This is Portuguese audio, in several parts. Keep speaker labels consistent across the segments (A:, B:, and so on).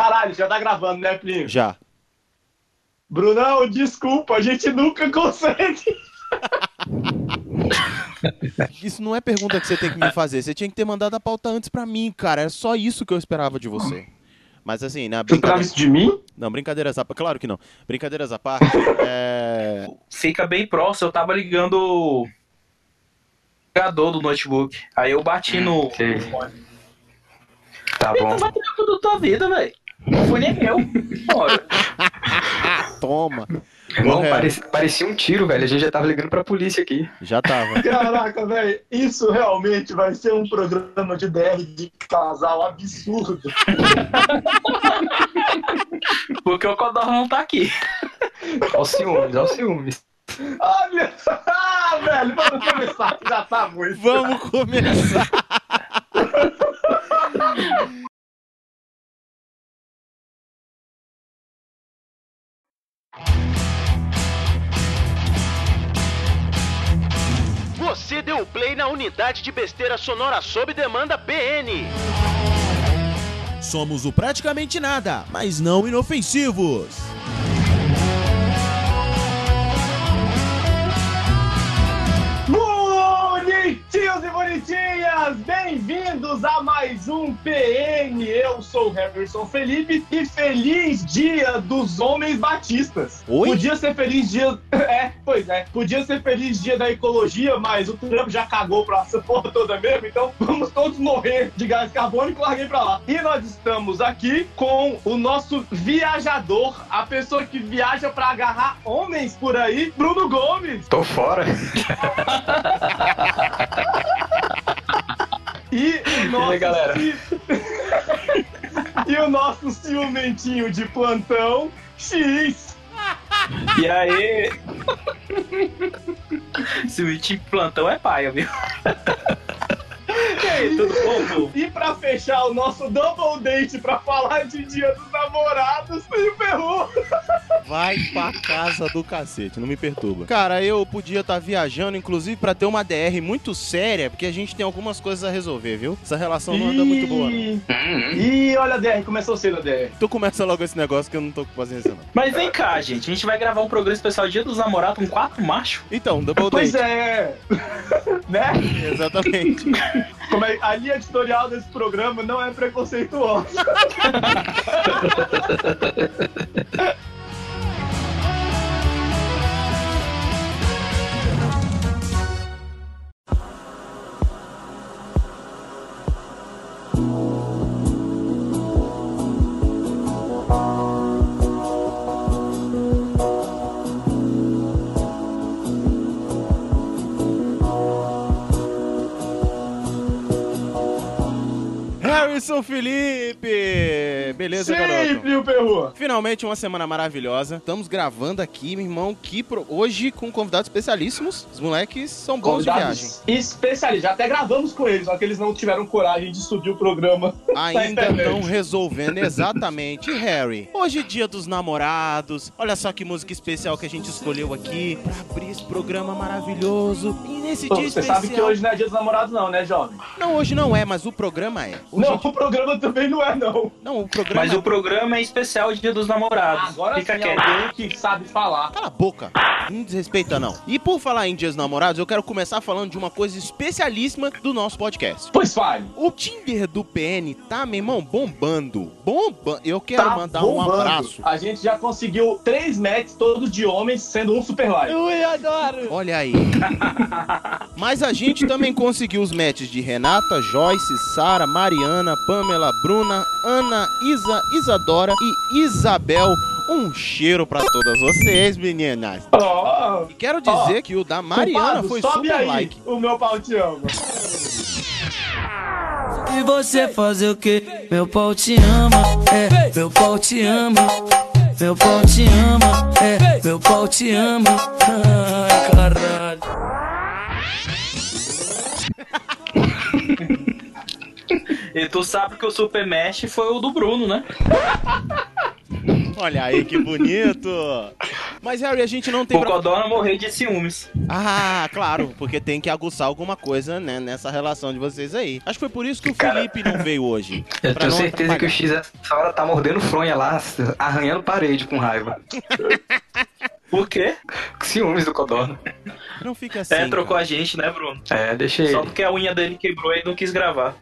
A: Caralho, já tá gravando, né, Plinio?
B: Já.
A: Brunão, desculpa, a gente nunca consegue.
B: Isso não é pergunta que você tem que me fazer. Você tinha que ter mandado a pauta antes pra mim, cara. É só isso que eu esperava de você. Mas assim, na brincadeira.
A: isso de mim?
B: Não, brincadeiras à parte. Claro que não. Brincadeiras à parte. É.
C: Fica bem próximo, eu tava ligando o ligador do notebook. Aí eu bati no.
D: ok. Tá
C: Então
D: bom.
C: vai ter tudo da tua vida, velho. Não foi nem meu. Bora.
B: Toma. Harry,
D: parecia, parecia um tiro, velho. A gente já tava ligando pra polícia aqui.
B: Já tava.
A: Caraca, velho, isso realmente vai ser um programa de DR de casal absurdo.
C: Porque o Codorna não tá aqui.
D: Ó o ciúmes, ó o ciúmes.
A: Olha, ah, velho, vamos começar, já tá muito.
B: Vamos começar. Você deu play na unidade de besteira sonora sob demanda BN. Somos o praticamente nada, mas não inofensivos.
A: Bonitinhas, bem-vindos a mais um PN. Eu sou o Harrison Felipe e feliz dia dos homens batistas.
B: Oi?
A: Podia ser feliz dia. É, pois é. Podia ser feliz dia da ecologia, mas o Trump já cagou pra essa porra toda mesmo, então vamos todos morrer de gás carbônico, larguei pra lá. E nós estamos aqui com o nosso viajador, a pessoa que viaja pra agarrar homens por aí, Bruno Gomes.
D: Tô fora.
A: E o nosso,
D: aí, galera?
A: e o nosso ciumentinho de plantão, X.
C: E aí. Se o time plantão é paia, viu?
A: E aí, tudo bom? pô? E pra fechar o nosso double date pra falar de Dia dos Namorados, o Perru.
B: Vai pra casa do cacete, não me perturba. Cara, eu podia estar viajando, inclusive, pra ter uma DR muito séria, porque a gente tem algumas coisas a resolver, viu? Essa relação não anda muito boa. não.
A: Ih, olha a DR, começou cedo a DR.
B: Tu começa logo esse negócio que eu não tô com paciência, não.
C: Mas vem cá, gente. A gente vai gravar um programa especial Dia dos Namorados com quatro machos.
B: Então, double
A: Pois
B: date.
A: é. né?
B: Exatamente.
A: Como é, a linha editorial desse programa não é preconceituosa.
B: Harrison Felipe! Beleza, garoto?
A: Sempre o Perru.
B: Finalmente uma semana maravilhosa. Estamos gravando aqui, meu irmão, que pro- hoje com convidados especialíssimos. Os moleques são bons de viagem.
A: Convidados especialistas. Já até gravamos com eles, só que eles não tiveram coragem de subir o programa.
B: Ainda não resolvendo exatamente. Harry, hoje é dia dos namorados. Olha só que música especial que a gente escolheu aqui pra abrir esse programa maravilhoso. E nesse
A: Pô,
B: dia
A: você
B: especial.
A: sabe que hoje não é dia dos namorados não, né, jovem?
B: Não, hoje não é, mas o programa é. Hoje
A: não,
B: é
A: o programa também não é, não.
B: Não, o programa
C: Mas o programa é especial Dia dos Namorados.
A: Agora
C: Fica
A: sim,
C: quieto.
A: alguém que sabe falar.
B: Cala a boca. Não desrespeita, não. E por falar em dias namorados, eu quero começar falando de uma coisa especialíssima do nosso podcast.
A: Pois fale.
B: O Tinder do PN tá, meu irmão, bombando. Bombando. Eu quero
A: Tá
B: mandar um
A: bombando.
B: abraço.
A: A gente já conseguiu três matches todos de homens, sendo um super like.
B: Ui, adoro. Olha aí. Mas a gente também conseguiu os matches de Renata, Joyce, Sara, Mariana, Pamela, Bruna, Ana, Isa, Isadora e Isabel. Um cheiro pra todas vocês, meninas.
A: Ó,
B: E quero dizer que o da Mariana
A: culpado,
B: foi super
A: aí,
B: like.
A: O meu pau te ama.
E: E você fazer o que? Meu pau te ama, é, meu pau te ama. Meu pau te ama, é, meu pau te ama. Ai, caralho.
C: E tu sabe que o Super Mesh foi o do Bruno, né?
B: Olha aí que bonito. Mas, Harry, a gente não tem...
C: O
B: pra-
C: Codorna morrer de ciúmes.
B: Ah, claro, porque tem que aguçar alguma coisa, né, nessa relação de vocês aí. Acho que foi por isso que o
D: Cara,
B: Felipe não veio hoje.
D: Eu
B: Pra
D: tenho certeza que o
B: atrapalhar.
D: X essa hora tá mordendo fronha lá, arranhando parede com raiva.
C: Por quê?
D: Ciúmes do Codorna.
B: Não fica assim.
C: É, trocou
B: cara.
C: a gente, né, Bruno?
D: É, deixa ele.
C: Só porque a unha dele quebrou e não quis gravar.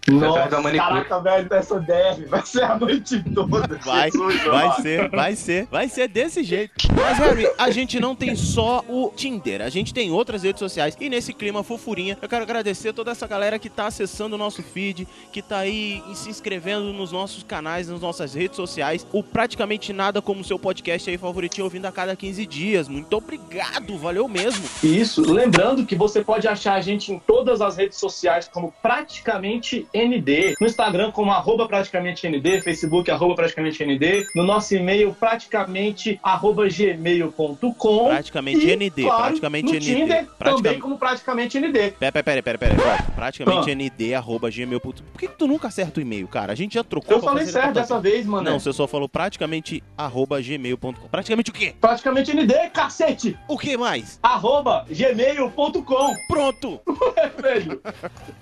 D: manicure.
A: caraca, velho, essa DR vai ser a noite toda.
B: Vai,
A: Jesus,
B: vai ser, vai ser, vai ser desse jeito. Mas, Harry, a gente não tem só o Tinder, a gente tem outras redes sociais. E nesse clima fofurinha, eu quero agradecer toda essa galera que tá acessando o nosso feed, que tá aí e se inscrevendo nos nossos canais, nas nossas redes sociais. O Praticamente Nada como seu podcast aí favoritinho, ouvindo a cada 15 dias. Muito obrigado, valeu mesmo.
A: Isso, lembrando que você pode achar a gente em todas as redes sociais como praticamente ND, no Instagram como arroba praticamente ND, Facebook arroba praticamente ND, no nosso e-mail praticamente arroba gmail.com
B: Praticamente
A: e,
B: ND,
A: claro,
B: praticamente
A: no
B: ND.
A: Tinder
B: Praticam-
A: também como praticamente ND.
B: Pera, pera, pera, pera, pera, volta. Praticamente
A: Ah.
B: nd, arroba gmail. Por que, que tu nunca acerta o e-mail, cara? A gente já trocou
A: Eu falei certo dessa vez, mano.
B: Não, você só falou praticamente arroba gmail.com. Praticamente o quê?
A: Praticamente ND, cacete!
B: O que mais?
A: Arroba gmail.com,
B: Pronto!
A: velho.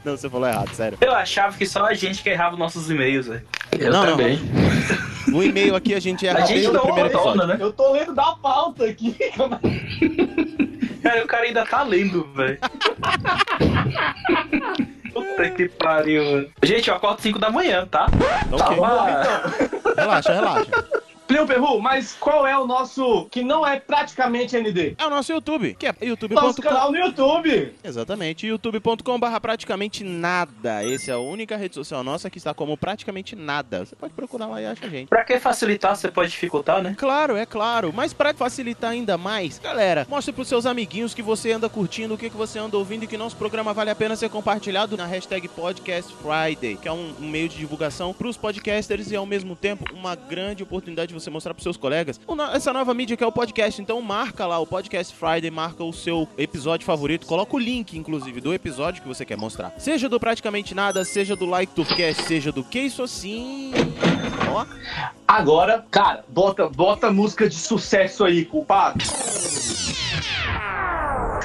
B: Não, você falou errado, sério.
C: Eu achava que só a gente que errava nossos e-mails, velho.
D: Eu
B: Não, não.
D: também.
B: O e-mail aqui a gente erra
C: A gente
B: desde o
C: não
B: primeiro
C: retorna,
B: episódio.
C: né?
A: Eu tô lendo da pauta aqui.
C: Cara, o cara ainda tá lendo, velho. Puta que pariu, mano. Gente, eu acordo 5 da manhã, tá?
B: Então,
A: Tá
B: ok.
A: bom, então.
B: Relaxa, relaxa.
A: Plio Perru, mas qual é o nosso que não é praticamente ND?
B: É o nosso YouTube, que é
A: Nosso
B: youtube.com.
A: canal no YouTube.
B: Exatamente, youtube.com barra praticamente nada. Essa é a única rede social nossa que está como praticamente nada. Você pode procurar lá e acha a gente.
C: Pra que facilitar, você pode dificultar, né?
B: Claro, é claro. Mas pra facilitar ainda mais, galera, mostre pros seus amiguinhos que você anda curtindo, o que, que você anda ouvindo e que nosso programa vale a pena ser compartilhado na hashtag Podcast Friday, que é um, um meio de divulgação pros podcasters e ao mesmo tempo uma grande oportunidade de você mostrar pros seus colegas essa nova mídia que é o podcast. Então marca lá o Podcast Friday, marca o seu episódio favorito, coloca o link, inclusive, do episódio que você quer mostrar. Seja do Praticamente Nada, seja do Like do Cast, seja do Que Isso Assim. Ó.
A: Agora, cara, bota, bota música de sucesso aí, culpado.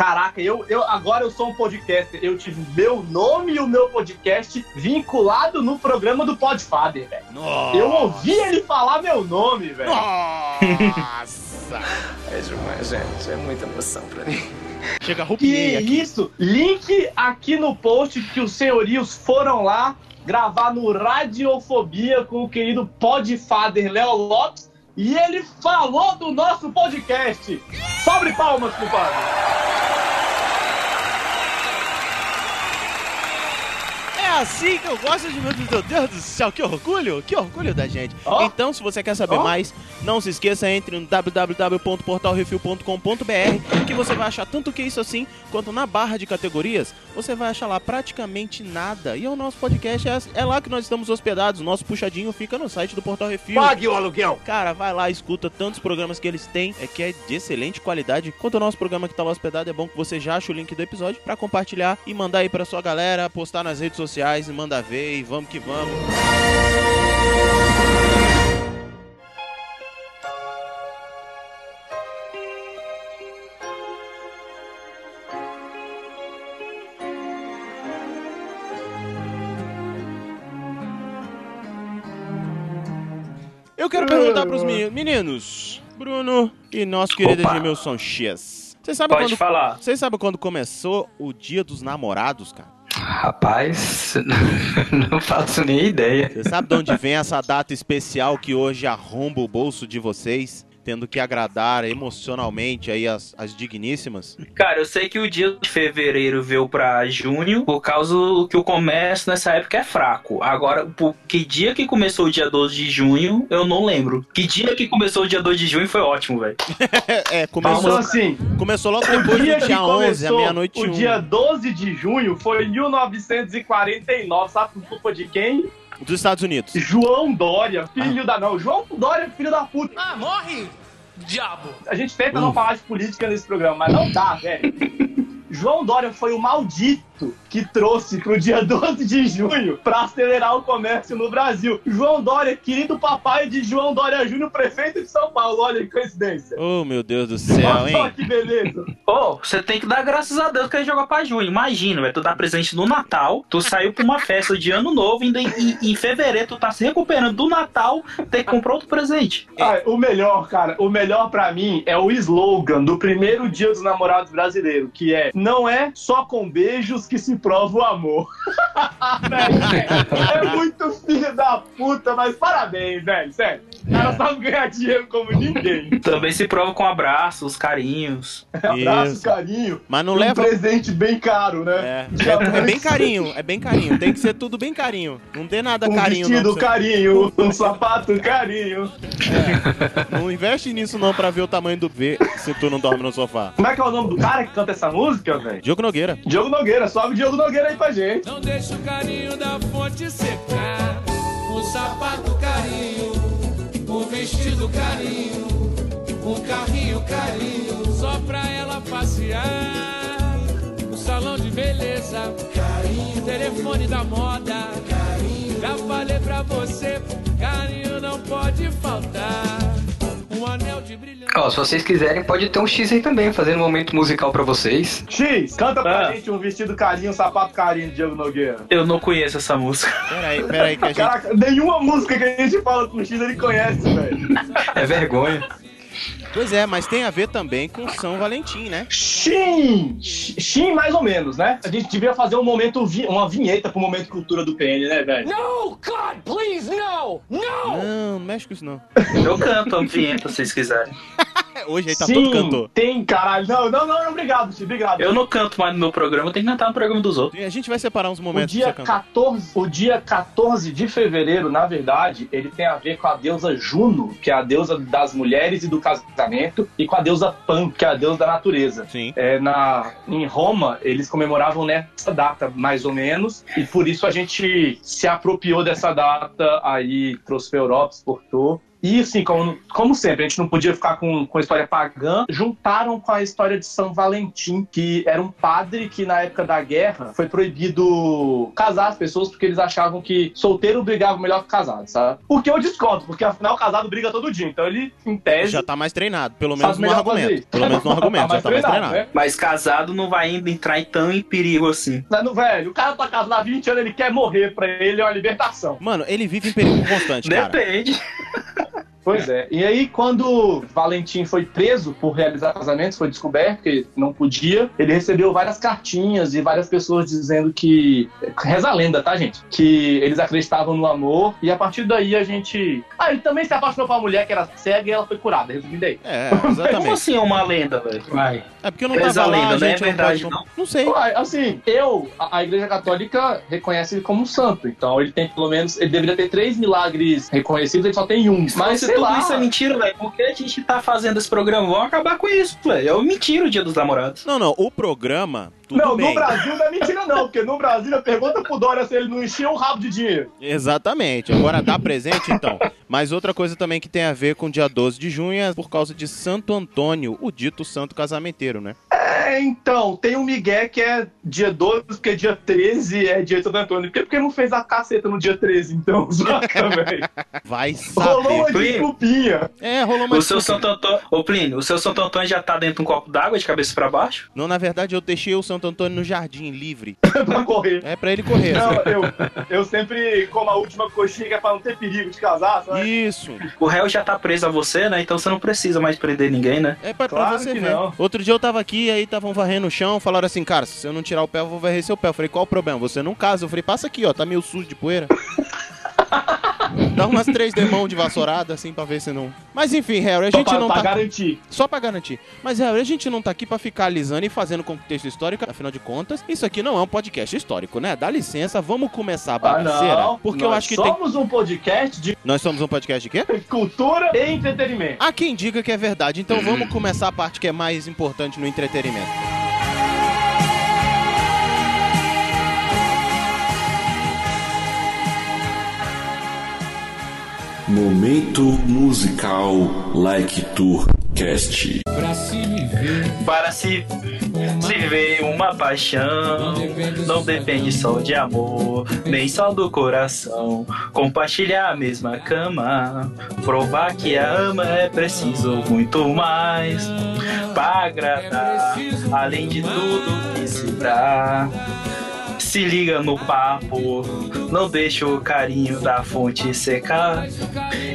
A: Caraca, eu, eu agora eu sou um podcaster. Eu tive meu nome e o meu podcast vinculado no programa do Podfather, velho.
B: Nossa.
A: Eu ouvi ele falar meu nome, velho.
B: Nossa!
D: É demais, gente. É muita emoção pra mim.
B: Chega,
A: Que
B: arrupiei aqui.
A: isso? Link aqui no post que os senhorios foram lá gravar no Radiofobia com o querido Podfather Léo Lopes e ele falou do nosso podcast. Sobre palmas, compadre.
B: Assim que eu gosto de. Meu Deus do céu, que orgulho! Que orgulho da gente.
A: Ó.
B: Então, se você quer saber
A: Ó.
B: mais, não se esqueça, entre no www.portalrefil.com.br que você vai achar tanto que isso assim, quanto na barra de categorias, você vai achar lá praticamente nada. E o nosso podcast é, é lá que nós estamos hospedados. O nosso puxadinho fica no site do Portal Refil.
A: Pague o aluguel.
B: Cara, vai lá, escuta tantos programas que eles têm, é que é de excelente qualidade. Quanto o nosso programa que tá lá hospedado, é bom que você já ache o link do episódio pra compartilhar e mandar aí pra sua galera, postar nas redes sociais e mandar ver e vamos que vamos. Eu quero perguntar pros meni- meninos, Bruno e nosso querido. Edmilson X. Você sabe
C: Pode
B: quando
C: falar.
B: Vocês sabem quando começou o Dia dos Namorados, cara?
D: Rapaz, não faço nem ideia.
B: Você sabe de onde vem essa data especial que hoje arromba o bolso de vocês, tendo que agradar emocionalmente aí as, as digníssimas?
C: Cara, eu sei que o dia de fevereiro veio pra junho, por causa que o comércio nessa época é fraco. Agora, por que dia que começou o dia 12 de junho, eu não lembro. Que dia que começou o dia 2 de junho foi ótimo, velho.
B: É, é,
A: Então,
B: começou,
A: assim,
B: começou logo
A: o
B: depois
A: dia
B: do dia 11, a
A: começou,
B: meia-noite
A: o
B: um.
A: dia 12 de junho foi 1949. Sabe por culpa de quem?
B: Dos Estados Unidos.
A: João Dória, filho da... Não, João Dória, filho da puta.
F: Ah, morre, diabo!
A: A gente tenta não falar de política nesse programa, mas não dá, velho. João Dória foi o maldito decreto que trouxe pro dia 12 de junho pra acelerar o comércio no Brasil. João Dória, querido papai de João Dória Júnior, prefeito de São Paulo. Olha que coincidência.
B: Oh, meu Deus do céu,
A: Olha só
B: hein?
A: que beleza.
C: Ô, você tem que dar graças a Deus que ele jogou pra junho. Imagina, tu dá presente no Natal, tu saiu pra uma festa de ano novo, ainda em, em- fevereiro tu tá se recuperando do Natal, tem que comprar outro presente.
A: Ah, o melhor, cara, o melhor pra mim é o slogan do primeiro dia dos namorados brasileiros, que é não é só com beijos que se prova o amor. É muito filho da puta, mas parabéns, velho, sério. O cara sabe ganhar dinheiro como ninguém.
C: Também se prova com abraços, carinhos.
A: Abraço,
B: Isso.
A: carinho.
B: Mas não
A: e um
B: leva.
A: presente bem caro, né?
B: É, é, é bem carinho, é bem carinho. Tem que ser tudo bem carinho. Não dê nada
A: Um
B: carinho,
A: vestido
B: não.
A: Carinho, um sapato carinho.
B: Não investe nisso não pra ver o tamanho do V se tu não dorme no sofá.
A: Como é que é o nome do cara que canta essa música, velho?
B: Diogo Nogueira.
A: Diogo Nogueira, sobe Diogo Nogueira aí pra gente.
F: Não deixa o carinho da fonte secar. Um sapato carinho, um vestido carinho, um carrinho carinho, só pra ela passear. Um salão de beleza, carinho, telefone da moda, carinho. Já falei pra você, carinho não pode faltar.
D: Ó, se vocês quiserem, pode ter um X aí também, fazendo um momento musical pra vocês.
A: X, canta pra
C: Ah.
A: gente um vestido carinho, um sapato carinho de Diogo Nogueira.
C: Eu não conheço essa música.
B: Pera aí, pera aí que a gente...
A: Caraca, nenhuma música que a gente fala com X ele conhece, velho.
D: É vergonha.
B: Pois é, mas tem a ver também com São Valentim, né?
A: Shin! Shin, mais ou menos, né? A gente devia fazer um momento, uma vinheta pro momento cultura do PN, né, velho?
F: No, God, please, no! No!
B: Não, não mexe com isso não.
C: Eu canto a vinheta se vocês quiserem.
B: Hoje aí tá
A: Sim,
B: todo cantor.
A: tem, caralho. Não, não, não, não, obrigado, X, obrigado.
C: Eu não canto mais no meu programa, eu tenho que cantar no programa dos outros.
B: E a gente vai separar uns
A: O
B: momentos pra
A: dia,
B: você cantar.
A: 14, o dia 14 de fevereiro, na verdade, ele tem a ver com a deusa Juno, que é a deusa das mulheres e do casamento, e com a deusa Pan, que é a deusa da natureza.
B: Sim.
A: É, na, em Roma, eles comemoravam nessa data, mais ou menos, e por isso a gente se apropriou dessa data, aí trouxe pra Europa, exportou. E assim, como, como sempre, a gente não podia ficar com, com a história pagã, juntaram com a história de São Valentim, que era um padre que na época da guerra foi proibido casar as pessoas porque eles achavam que solteiro brigava melhor que casado, sabe? O que eu desconto, porque afinal casado briga todo dia, então ele, em tese,
B: Já tá mais treinado, pelo menos no argumento. Pelo menos no argumento, já tá mais treinado.
A: né?
C: Mas casado não vai ainda entrar em tão em perigo assim.
A: Mas, no velho, o cara tá casado há 20 anos, ele quer morrer pra ele, é uma libertação.
B: Mano, ele vive em perigo constante, cara.
C: Depende.
A: Pois é. E aí, quando Valentim foi preso por realizar casamentos, foi descoberto que não podia, ele recebeu várias cartinhas e várias pessoas dizendo que. Reza a lenda, tá, gente? Que eles acreditavam no amor. E a partir daí a gente. Ah, ele também se apaixonou por uma mulher que era cega e ela foi curada, resumindo aí.
B: É,
C: Como
B: exatamente.
C: assim é uma lenda, velho?
D: Vai.
B: É porque eu não
C: Reza
B: tava
C: a
B: lá,
C: lenda,
B: a
C: não é
B: gente não
C: verdade,
B: pode...
C: não?
B: Não sei.
A: Uai, Assim, eu, a, a Igreja Católica reconhece ele como um santo. Então ele tem pelo menos. Ele deveria ter três milagres reconhecidos, ele só tem um.
C: Mas
A: sei
C: tudo
A: lá.
C: isso é mentira, velho, por que a gente tá fazendo esse programa? Vamos acabar com isso, velho. É mentira o dia dos namorados.
B: Não, não, o programa, tudo
A: Não,
B: bem.
A: no Brasil não é mentira, não, porque no Brasil a pergunta pro Dória se ele não encheu o rabo de dinheiro.
B: Exatamente. Agora dá presente, então. Mas outra coisa também que tem a ver com o dia 12 de junho é por causa de Santo Antônio, o dito santo casamenteiro, né?
A: É, então, tem um Miguel que é dia 12, porque dia 13 é dia de Santo Antônio. Por que porque não fez a caceta no dia 13, então? Saca, velho?
B: Vai
A: Rolou
B: saber.
A: uma
C: Plínio.
A: desculpinha
B: É, rolou uma
C: O seu. Santo Antônio. Ô, Plínio, o seu Santo Antônio já tá dentro de um copo d'água de cabeça pra baixo?
B: Não, na verdade, eu deixei o Santo Antônio no jardim, livre.
A: pra correr.
B: É pra ele correr.
A: Não,
B: assim.
A: eu, eu sempre como a última coxinha que é pra não ter perigo de casar, sabe?
B: Isso.
C: O réu já tá preso a você, né? Então você não precisa mais prender ninguém, né?
B: É pra, pra
A: Claro
B: você
A: que
B: ver.
A: não.
B: Outro dia eu tava aqui, aí estavam varrendo o chão, falaram assim, cara, se eu não tirar o pé, eu vou varrer seu pé. Eu falei, qual o problema? Você não casa. Eu falei, passa aqui, ó, tá meio sujo de poeira. Dá umas três demãos de vassourada, assim, pra ver se não... Mas enfim, Harry, a gente
A: pra,
B: não
A: pra
B: tá...
A: garantir.
B: Só pra garantir. Mas, Harry, a gente não tá aqui pra ficar alisando e fazendo contexto histórico, afinal de contas, isso aqui não é um podcast histórico, né? Dá licença, vamos começar a
A: Ah,
B: bagaceira.
A: não.
B: porque eu
A: Nós
B: acho que tem...
A: somos um podcast de
B: Nós somos um podcast de quê?
A: cultura e entretenimento.
B: Há quem diga que é verdade, então vamos começar a parte que é mais importante no entretenimento.
G: Momento musical Like Tour
F: Podcast. Pra se viver.
C: Para se, se ver uma paixão, não depende só de amor, nem só do coração. Compartilhar a mesma cama, provar que a ama é preciso muito mais para agradar, além de tudo que se dá. Se liga no papo, não deixa o carinho da fonte secar.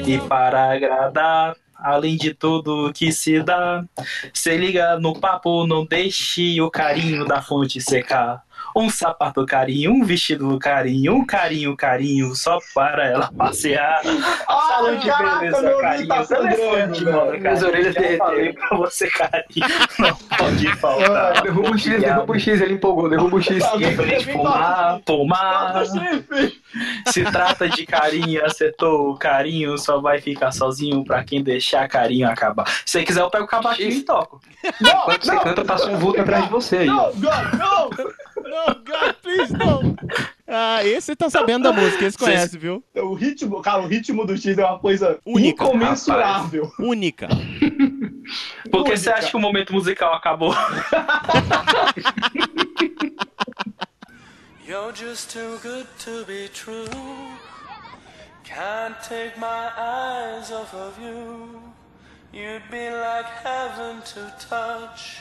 C: E para agradar, além de tudo que se dá, se liga no papo, não deixe o carinho da fonte secar. Um sapato carinho, um vestido carinho, um carinho carinho, só para ela passear. Salão de
A: caraca,
C: beleza
A: meu
C: carinho,
A: tá velho.
C: mano,
D: Minhas orelhas derreteram.
C: falei pra você carinho, não pode faltar.
D: Derruba o X, derruba o X, ele empolgou, derruba o X.
C: Pomar, pomar.
A: Nossa, chifre.
C: Se trata de carinho, acertou. O carinho só vai ficar sozinho pra quem deixar carinho acabar. Se você quiser, eu pego o cavaquinho e toco.
A: Não,
D: Quando você
A: não,
D: canta, passa um vulto atrás de você aí.
A: não, God, não.
B: God, please, não. Ah, esse tá sabendo da música, esse conhece, viu?
A: O ritmo, cara, o ritmo do X é uma coisa
B: Única,
A: incomensurável.
B: Única.
C: Por que
A: Música.
C: você acha que o momento musical acabou?
E: You're just too good to be true. Can't take my eyes off of you. You'd be like heaven to touch.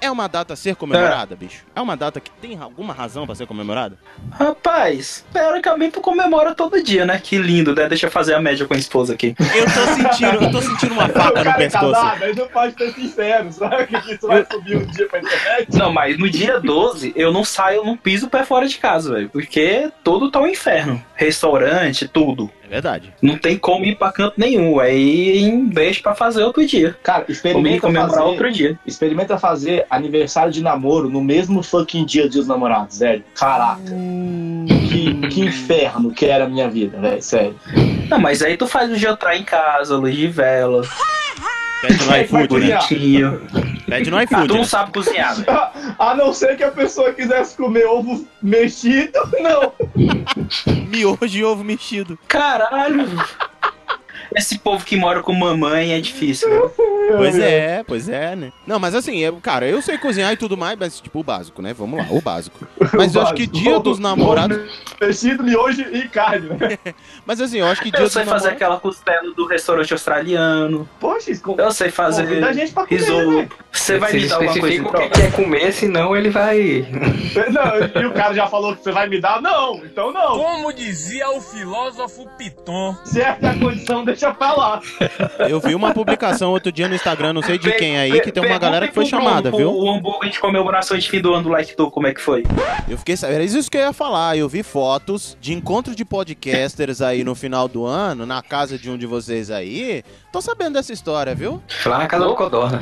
B: É uma data a ser comemorada, bicho? É uma data que tem alguma razão pra ser comemorada?
C: Rapaz, teoricamente tu comemora todo dia, né? Que lindo, né? Deixa eu fazer a média com a esposa aqui.
B: Eu tô sentindo, eu tô sentindo uma faca no
A: é
B: pescoço.
A: casado, não pode ser sincero, sabe? Que isso vai subir um dia pra internet.
C: Não, mas no dia 12 eu não saio, eu não piso o pé fora de casa, velho. Porque tudo tá um inferno. Restaurante, tudo.
B: É verdade.
C: Não tem como ir pra canto nenhum. Aí deixa pra fazer outro dia.
A: Cara, experimenta
C: comemorar
A: fazer,
C: outro dia.
A: experimenta fazer aniversário de namoro no mesmo fucking dia dos namorados, velho. Caraca. Que, que inferno que era a minha vida, velho, sério.
C: Não, mas aí tu faz o jantar em casa, luz de vela,
B: Pede no iFood, né?
C: bonitinho.
B: Pede no
C: Ah,
B: iFood.
C: tu não
B: né?
C: sabe cozinhar, velho.
A: A não ser que a pessoa quisesse comer ovo mexido, não.
B: Miojo e ovo mexido.
C: Caralho. Esse povo que mora com mamãe é difícil, velho.
B: Pois é, pois é, né? Não, mas assim, eu, cara, eu sei cozinhar e tudo mais, mas tipo o básico, né? Vamos lá, o básico. Mas eu acho que
A: básico.
B: dia dos namorados.
A: Mexido, miojo e carne, né?
B: Mas assim, eu acho que dia
C: Eu
B: dos
C: sei fazer
B: namorados.
C: aquela costela do restaurante australiano.
A: Poxa, isso
C: Eu sei fazer
A: Convida a gente pra comer,
C: risoto.
A: né?
C: Você vai
D: Você
C: me dar alguma coisa
D: o que
C: troca?
D: quer comer, senão ele vai.
A: Não, e o cara já falou que você vai me dar? Não, então não.
F: Como dizia o filósofo Piton.
A: Essa é condição, deixa pra lá.
B: Eu vi uma publicação outro dia no Instagram, não sei de quem aí, que tem uma galera que foi chamada, viu?
C: O hambúrguer de comemoração de fim do ano do Like Tu, como é que foi?
B: Eu fiquei sabendo, era isso que eu ia falar. Eu vi fotos de encontro de podcasters aí no final do ano, na casa de um de vocês aí. Tô sabendo dessa história, viu?
D: Lá na casa do Codorna.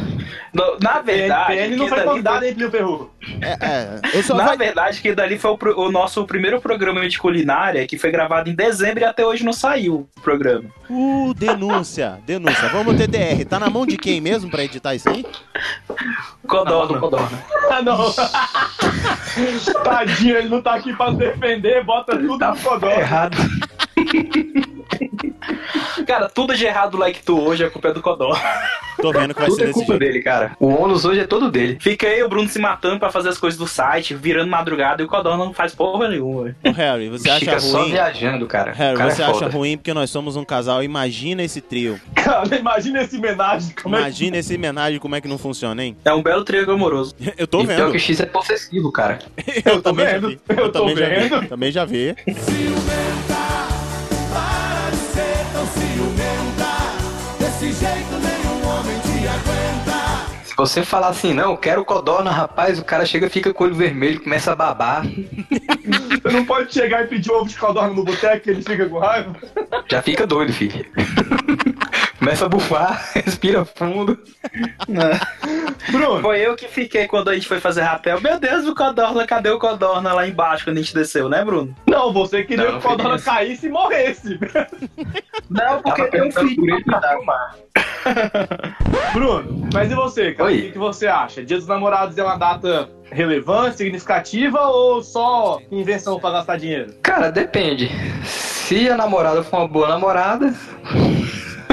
C: Na verdade,
A: PN não
C: que
A: foi convidado,
C: foi-
A: hein, Plio Perru?
B: É, é. Eu só
C: Na
B: vai...
C: verdade, que dali foi o, pro- o nosso primeiro programa de culinária, que foi gravado em dezembro e até hoje não saiu o programa.
B: Uh, denúncia, denúncia. Vamos ter DR. Tá na mão de quem mesmo pra editar isso aí?
C: Codorna.
D: Codorna.
A: Ah, não. Tadinho, ele não tá aqui pra defender, bota tudo no codó.
D: Errado.
C: Cara, tudo de errado do Like Tu hoje, a culpa é do Codorna.
B: Tô vendo que vai
D: Tudo
B: ser
D: é
B: desse
D: culpa
B: jeito.
D: dele, cara. O ônus hoje é todo dele.
C: Fica aí o Bruno se matando pra fazer as coisas do site, virando madrugada, e o Codorna não faz porra nenhuma. velho.
B: Ô, Harry, você acha
D: Fica só
B: ruim?
D: viajando, cara.
B: Harry,
D: cara
B: você
D: é
B: acha
D: foda.
B: ruim porque nós somos um casal. Imagina esse trio.
A: Cara, imagina esse homenagem. Como é que...
B: Imagina esse homenagem como é que não funciona, hein?
C: É um belo triângulo amoroso.
B: Eu tô
D: E pior
B: vendo.
D: que o X é possessivo, cara.
B: Eu,
A: tô
B: também já
A: vendo,
B: vi.
A: eu tô
B: também já vi.
A: vendo.
B: Também já vi.
D: Você falar assim, não, quero Codorna, rapaz, o cara chega, fica com o olho vermelho, começa a babar.
A: Você não pode chegar e pedir ovo de codorna no boteco ele fica com raiva.
D: Já fica doido, filho. Começa a bufar, respira fundo.
A: Bruno,
C: Foi eu que fiquei quando a gente foi fazer rapel. Meu Deus, o Codorna, cadê o Codorna lá embaixo quando a gente desceu, né, Bruno?
A: não, você queria
D: Não,
A: que o Codorna caísse e morresse.
C: Não, porque
D: Tava
C: um
D: por ele.
C: cuidar, mar.
A: Bruno, mas e você, cara?
D: Oi.
A: O que, que você acha? Dia dos Namorados é uma data relevante, significativa ou só invenção pra gastar dinheiro?
D: Cara, depende. Se a namorada for uma boa namorada,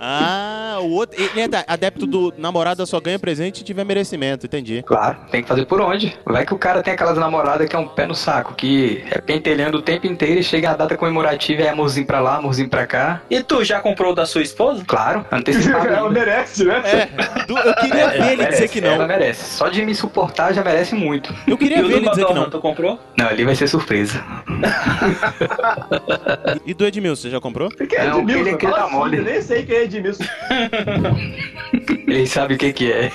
B: Ah, o outro. Ele é adepto do namorada só ganha presente se tiver merecimento, entendi.
D: claro, tem que fazer por onde. Vai que o cara tem aquelas namoradas que é um pé no saco, que é pentelhando o tempo inteiro e chega a data comemorativa e é amorzinho pra lá, amorzinho pra cá.
C: E tu já comprou o da sua esposa?
D: Claro, antecipado.
A: Ela merece, né?
B: É, eu queria ver ele
D: merece,
B: dizer que
D: Ela
B: não.
D: merece. Só de me suportar já merece muito.
B: Eu queria
C: E
B: ver ele dizer que não.
C: tu comprou?
D: Não, ali vai ser surpresa.
B: E do Edmilson, você já comprou?
A: Quem é
D: Não,
A: Edmilson?
D: aquele que
A: Fala
D: tá mole.
A: Eu nem sei quem é Edmilson.
D: Ele sabe o que que é.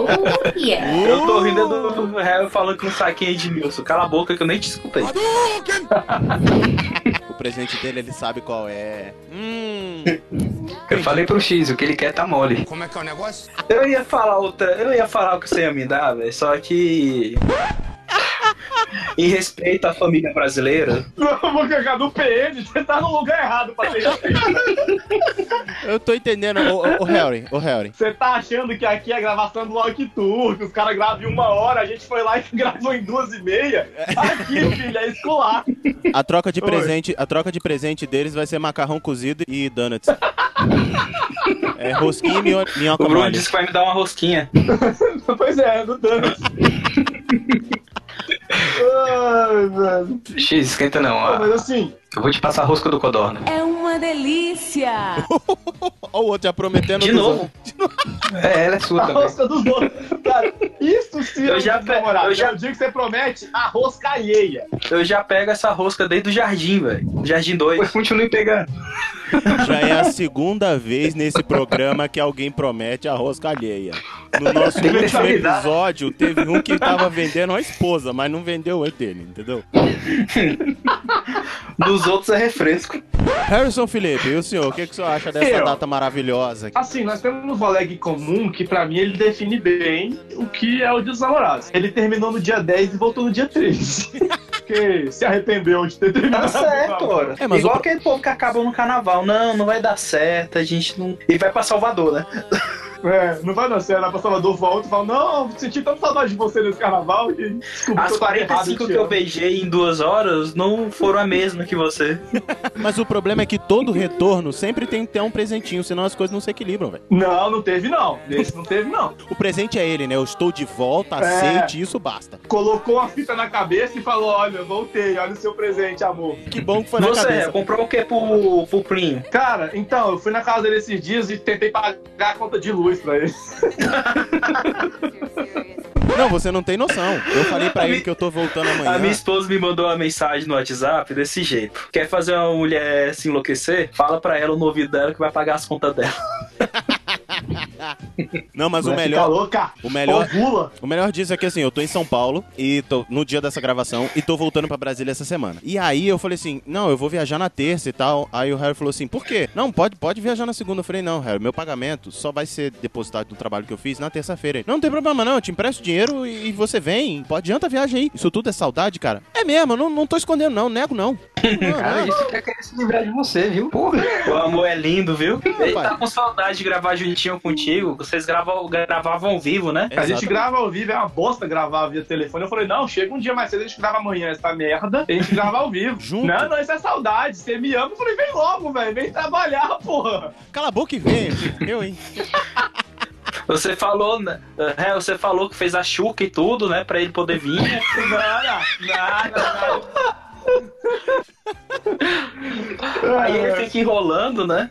G: Oh, yeah.
C: Eu tô rindo do réu falando que sabe quem é Edmilson. Cala a boca que eu nem te escutei.
B: O presente dele, ele sabe qual é. Hum.
D: Eu falei pro X, o que ele quer tá mole.
C: Eu ia falar outra. Eu ia falar o que você ia me dar, velho. Só que. Em respeito à família brasileira,
A: vou cagar no PN, você tá no lugar errado pra ter
B: Eu tô entendendo. Ô, ô, ô, Harry, ô, Harry.
A: Você tá achando que aqui é gravação do Walk Tour, que os caras gravam em uma hora, a gente foi lá e gravou em duas e meia? Aqui, filho, é escolar.
B: A troca de
A: Oi.
B: presente, a troca de presente deles vai ser macarrão cozido e donuts. É rosquinha e minho- minhoca
C: o Bruno
B: mole.
C: disse que vai me dar uma rosquinha.
A: pois é, no dano. Ai, velho.
D: X, esquenta não. Ó.
A: mas assim,
D: Eu vou te passar a rosca do codorna.
G: É uma delícia!
B: Ó o outro já prometendo
C: De novo.
D: É, ela é sua
A: a
D: também.
A: rosca dos dois. Cara, isso sim
C: Eu
A: é
C: já pe-
A: namorado.
C: eu já-
A: É o dia que você promete a rosca alheia.
C: Eu já pego essa rosca desde o jardim, velho. Jardim 2.
D: Mas continue pegando.
B: Já é a segunda vez nesse programa que alguém promete a rosca alheia. No nosso
D: Tem
B: último episódio, teve um que tava vendendo a esposa, mas não vendeu o dele, entendeu?
C: Dos outros é refresco.
B: Harrison Felipe, e o senhor, o que, que o senhor acha dessa
A: Eu.
B: data maravilhosa?
A: Assim, nós temos um colega comum que pra mim ele define bem o que é o Dia dos Namorados. Ele terminou no dia 10 e voltou no dia 13. Porque se arrependeu de ter terminado.
C: Tá certo, ora.
B: É, mas
C: Igual
B: o-
C: aquele povo que acabou no carnaval. Não, não vai dar certo, a gente não. E vai pra Salvador, né?
A: É, não vai dar certo, vai pra Salvador, volta e fala, não, senti tanta saudade de você nesse carnaval e desculpa
C: As 45 que eu beijei em duas horas não foram a mesma que você.
B: Mas o problema é que todo retorno sempre tem que ter um presentinho, senão as coisas não se equilibram, velho.
A: Não, não teve não. Esse não teve não.
B: O presente é ele, né? Eu estou de volta,
A: É.
B: aceite, isso basta.
A: Colocou uma fita na cabeça e falou, olha, voltei, olha o seu presente, amor.
B: Que bom que foi na
C: Você
B: cabeça.
C: comprou o que pro, pro Plinho?
A: Cara, então, eu fui na casa dele esses dias e tentei pagar a conta de luz pra ele.
B: Não, você não tem noção. Eu falei pra
C: A
B: ele
C: mi-
B: que eu tô voltando amanhã.
C: A minha esposa me mandou uma mensagem no WhatsApp desse jeito. Quer fazer uma mulher se enlouquecer? Fala pra ela no ouvido dela que vai pagar as contas dela.
B: Não, mas o
A: Vai
B: melhor,
A: louca.
B: o melhor,
A: Ovula.
B: o melhor disso é que assim, eu tô em São Paulo e tô no dia dessa gravação e tô voltando pra Brasília essa semana. E aí eu falei assim: "Não, eu vou viajar na terça e tal". Aí o Harry falou assim: "Por quê?". "Não, pode, pode viajar na segunda". Eu falei: "Não, Harry, meu pagamento só vai ser depositado no trabalho que eu fiz na terça-feira". "Não, não tem problema não, eu te empresto dinheiro e você vem. Pode adianta a viagem aí. Isso tudo é saudade, cara". É mesmo, eu não, não tô escondendo não, nego não. Não,
D: Cara,
B: não.
D: isso quer querer se livrar de você, viu? Porra.
C: O amor é lindo, viu? Ele tá com saudade de gravar juntinho contigo. Vocês gravam, gravavam ao vivo, né?
A: A gente
B: Exatamente.
A: grava ao vivo, é uma bosta gravar via telefone. Eu falei, não, chega um dia mais cedo, a gente grava amanhã essa merda, a gente grava ao vivo.
B: Junto.
A: Não, não, isso é saudade, você me ama. Eu falei, vem logo, velho, vem trabalhar, porra.
B: Cala a boca e vem. Eu, hein?
C: Você falou, né? É, você falou que fez a chuca e tudo, né? Pra ele poder vir.
A: Nada, nada, nada.
C: Aí ele fica enrolando, né?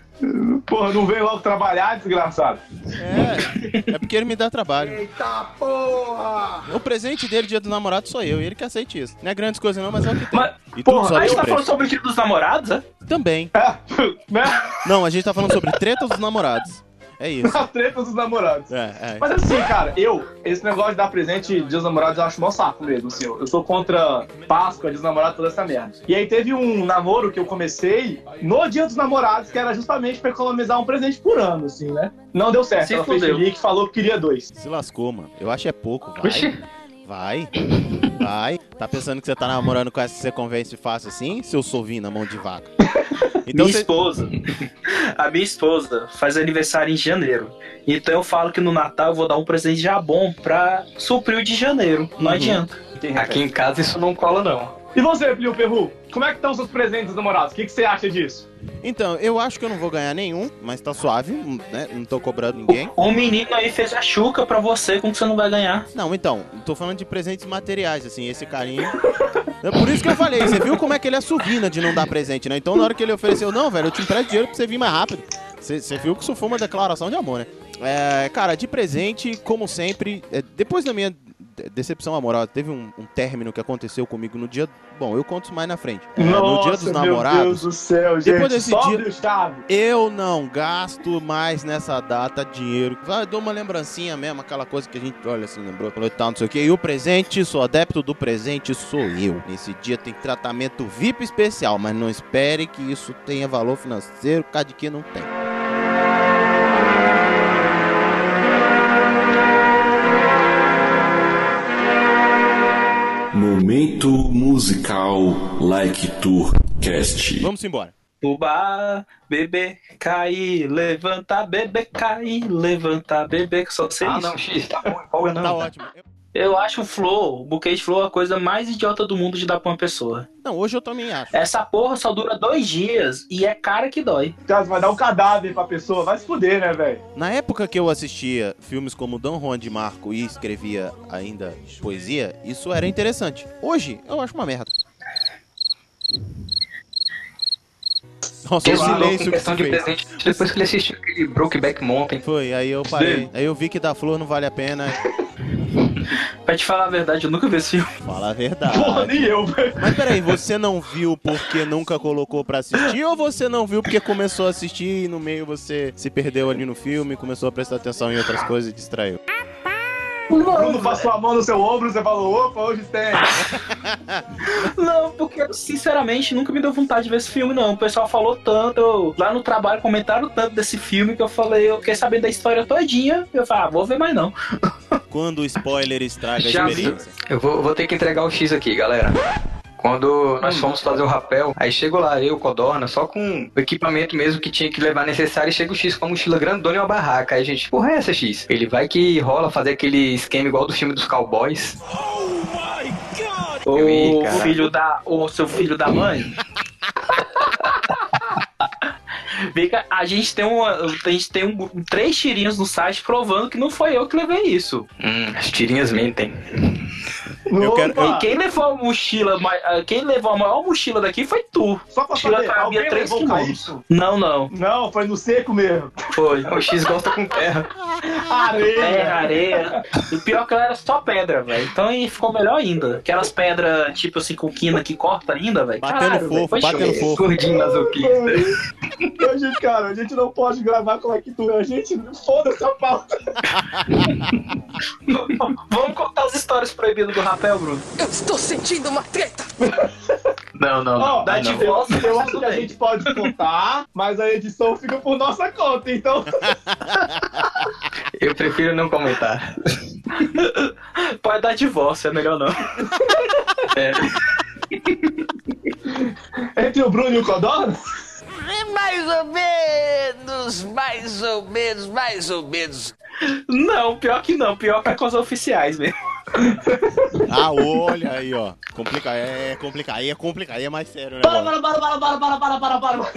A: Porra, não vem logo trabalhar, desgraçado.
B: É, é porque ele me dá trabalho. Eita porra! O presente dele, dia do namorado, sou eu, e ele que aceite isso. Não é grandes coisas não, mas é o que tem.
C: Mas,
B: e
C: porra, a gente tá
B: preço.
C: falando sobre o dia dos namorados, é?
B: Também.
A: É, né?
B: Não, a gente tá falando sobre tretas dos namorados. É isso.
A: As tretas dos namorados.
B: É, é.
A: Mas assim, cara, eu, esse negócio de dar presente dia dos namorados eu acho mó saco mesmo, assim. Eu sou contra Páscoa, dia dos namorados, toda essa merda. E aí teve um namoro que eu comecei no dia dos namorados, que era justamente pra economizar um presente por ano, assim, né? Não deu certo.
C: Se
A: Ela fez
C: fudeu.
A: que falou que queria dois.
B: Se lascou, mano. Eu acho é pouco. Vai.
D: Oxi.
B: Vai. Vai. Tá pensando que você tá namorando com essa que você convence fácil assim? Seu sovinho na mão de vaca. Então
C: minha
B: você...
C: esposa. A minha esposa faz aniversário em janeiro. Então eu falo que no Natal eu vou dar um presente já bom pra suprir o de janeiro. Não
B: Uhum.
C: adianta.
D: Aqui em casa isso não cola, não.
A: E você, Plio Perru? Como é que estão os seus presentes dos namorados? O que, que você acha disso?
B: Então, eu acho que eu não vou ganhar nenhum, mas tá suave, né? Não tô cobrando ninguém.
C: Um menino aí fez a chuca pra você, como que você não vai ganhar?
B: Não, então, tô falando de presentes materiais, assim, esse carinho. É por isso que eu falei, você viu como é que ele é suvina de não dar presente, né? Então na hora que ele ofereceu, não, velho, eu te empresto dinheiro pra você vir mais rápido. Você você viu que isso foi uma declaração de amor, né? É, cara, de presente, como sempre, é, depois da minha decepção amorosa, teve um, um término que aconteceu comigo no dia. Bom, eu conto isso mais na frente. É, no dia dos
A: meu Deus
B: namorados.
A: do céu, gente.
B: Depois desse dia-
A: chave.
B: Eu não gasto mais nessa data dinheiro. Vai, dou uma lembrancinha mesmo, aquela coisa que a gente olha assim, lembrou, falou e tal, não sei o que. E o presente, sou adepto do presente, sou eu. Nesse dia tem tratamento VIP especial, mas não espere que isso tenha valor financeiro, cada de que não tem.
H: Momento musical Like Tour Cast.
B: Vamos embora.
C: Tuba, bebê, cair, levanta, bebê, cair, levanta, bebê, que só sei
D: Ah,
C: isso.
D: não, X, tá bom, empolga não.
B: Tá ótimo. Eu-
C: Eu acho o flow, o buquê de flow, a coisa mais idiota do mundo de dar pra uma pessoa.
B: Não, hoje eu também acho.
C: Essa porra só dura dois dias e é cara que dói.
A: Cara, vai dar um cadáver pra pessoa. Vai se fuder, né, velho?
B: Na época que eu assistia filmes como Dom Juan de Marco e escrevia ainda poesia, isso era interessante. Hoje, eu acho uma merda. Nossa, o silêncio que
D: de
B: fez.
D: presente depois que ele assistiu aquele Brokeback Mountain.
B: Foi, aí eu parei. Aí eu vi que da flor não vale a pena.
C: Pra te falar a verdade, eu nunca vi esse filme.
B: Fala a verdade.
A: Porra, nem eu, velho.
B: Mas peraí, você não viu porque nunca colocou pra assistir ou você não viu porque começou a assistir e no meio você se perdeu ali no filme, começou a prestar atenção em outras coisas e distraiu?
A: O Bruno passou a mão no seu ombro, você falou, opa, hoje tem.
C: Não, porque sinceramente nunca me deu vontade de ver esse filme, não. O pessoal falou tanto, eu- lá no trabalho comentaram tanto desse filme que eu falei, eu fiquei sabendo da história todinha. Eu falei, ah, vou ver mais não.
B: Quando o spoiler estraga a experiência.
D: Eu vou, vou ter que entregar o X aqui, galera. Quando nós fomos fazer o rapel, aí chego lá, eu, Codorna, só com o equipamento mesmo que tinha que levar necessário, e chega o X com a mochila grandona e uma barraca. Aí a gente, porra, é essa, X? Ele vai que rola fazer aquele esquema igual do filme dos cowboys.
C: O
D: Ih, cara.
C: filho da. O seu filho da mãe. Vem cá, a gente tem, uma, a gente tem um, três tirinhos no site provando que não foi eu que levei isso.
D: Hum, as tirinhas mentem.
B: Eu quero-
A: Opa,
C: E quem levou a mochila, quem levou a maior mochila daqui foi tu.
A: Só pra
C: mochila
A: saber,
C: cabia
A: alguém
C: 3
A: levou o
C: quilômetros.
A: caído?
C: Não, não.
A: Não, foi no seco mesmo.
C: Foi.
D: O X gosta com terra.
A: Areia.
C: É, areia. E pior que ela era só pedra, velho. Então aí ficou melhor ainda. Aquelas pedras, tipo assim, com quina que corta ainda, velho.
B: Batendo
C: Caralho,
B: fofo, batendo
C: show.
B: fofo.
D: Gordinho masoquista.
A: A gente, cara, a gente não pode gravar com a tu. A gente foda-se a pauta.
C: Vamos contar as histórias proibidas do rapel, Bruno.
I: Eu estou sentindo uma treta.
D: Não, não, não.
C: dá
D: Ah,
C: de
D: não.
C: volta.
A: Eu, eu acho que a gente pode contar, mas a edição fica por nossa conta, então.
D: Eu prefiro não comentar.
C: Pode dar divórcio, é melhor não.
D: É.
A: Entre o Bruno e o Codorna?
I: Mais ou menos, mais ou menos, mais ou menos.
C: Não, pior que não. Pior que é com as oficiais mesmo.
B: Ah, olha aí, ó. Complica, é complicado. Aí é complicado, aí é mais sério, né?
A: Para, para, para, para, para, para, para, para, para.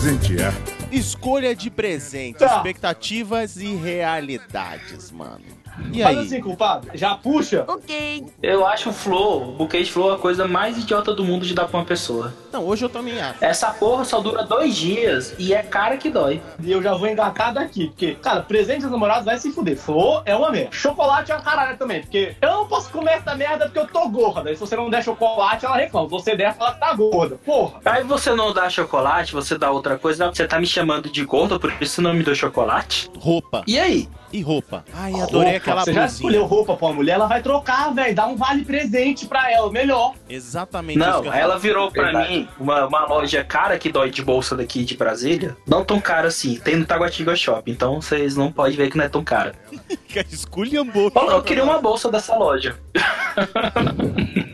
J: Presentear.
B: Escolha Escolha de presente,
A: Tá.
B: expectativas e realidades, mano. E
A: Faz
B: aí?
A: assim, culpado. Já puxa.
G: Ok.
C: Eu acho o Flow, o buquê de Flow, a coisa mais idiota do mundo de dar pra uma pessoa.
B: Não, hoje eu também acho.
C: Essa porra só dura dois dias e é cara que dói.
A: E eu já vou engatar daqui. Porque, cara, presente dos namorados vai se fuder. Flor é uma merda. Chocolate é uma caralho também. Porque eu não posso comer essa merda porque eu tô gorda. E se você não der chocolate, ela reclama. Se você der, ela tá gorda. Porra.
C: Aí você não dá chocolate, você dá outra coisa, você tá me chamando de gorda, por isso você não me deu chocolate?
B: Roupa.
C: E aí?
B: E roupa? Ai, adorei
A: Roupa.
B: aquela
A: Você já
B: blusinha.
A: escolheu roupa pra uma mulher, ela vai trocar, velho. Dá um vale presente pra ela. Melhor.
B: Exatamente
C: Não, ela virou pra
D: Verdade.
C: mim uma, uma loja cara que dói de bolsa daqui de Brasília. Não tão cara assim, tem no Taguatinga Shop, então vocês não podem ver que não é tão cara.
B: Esculhambou.
C: Eu, eu queria uma bolsa dessa loja.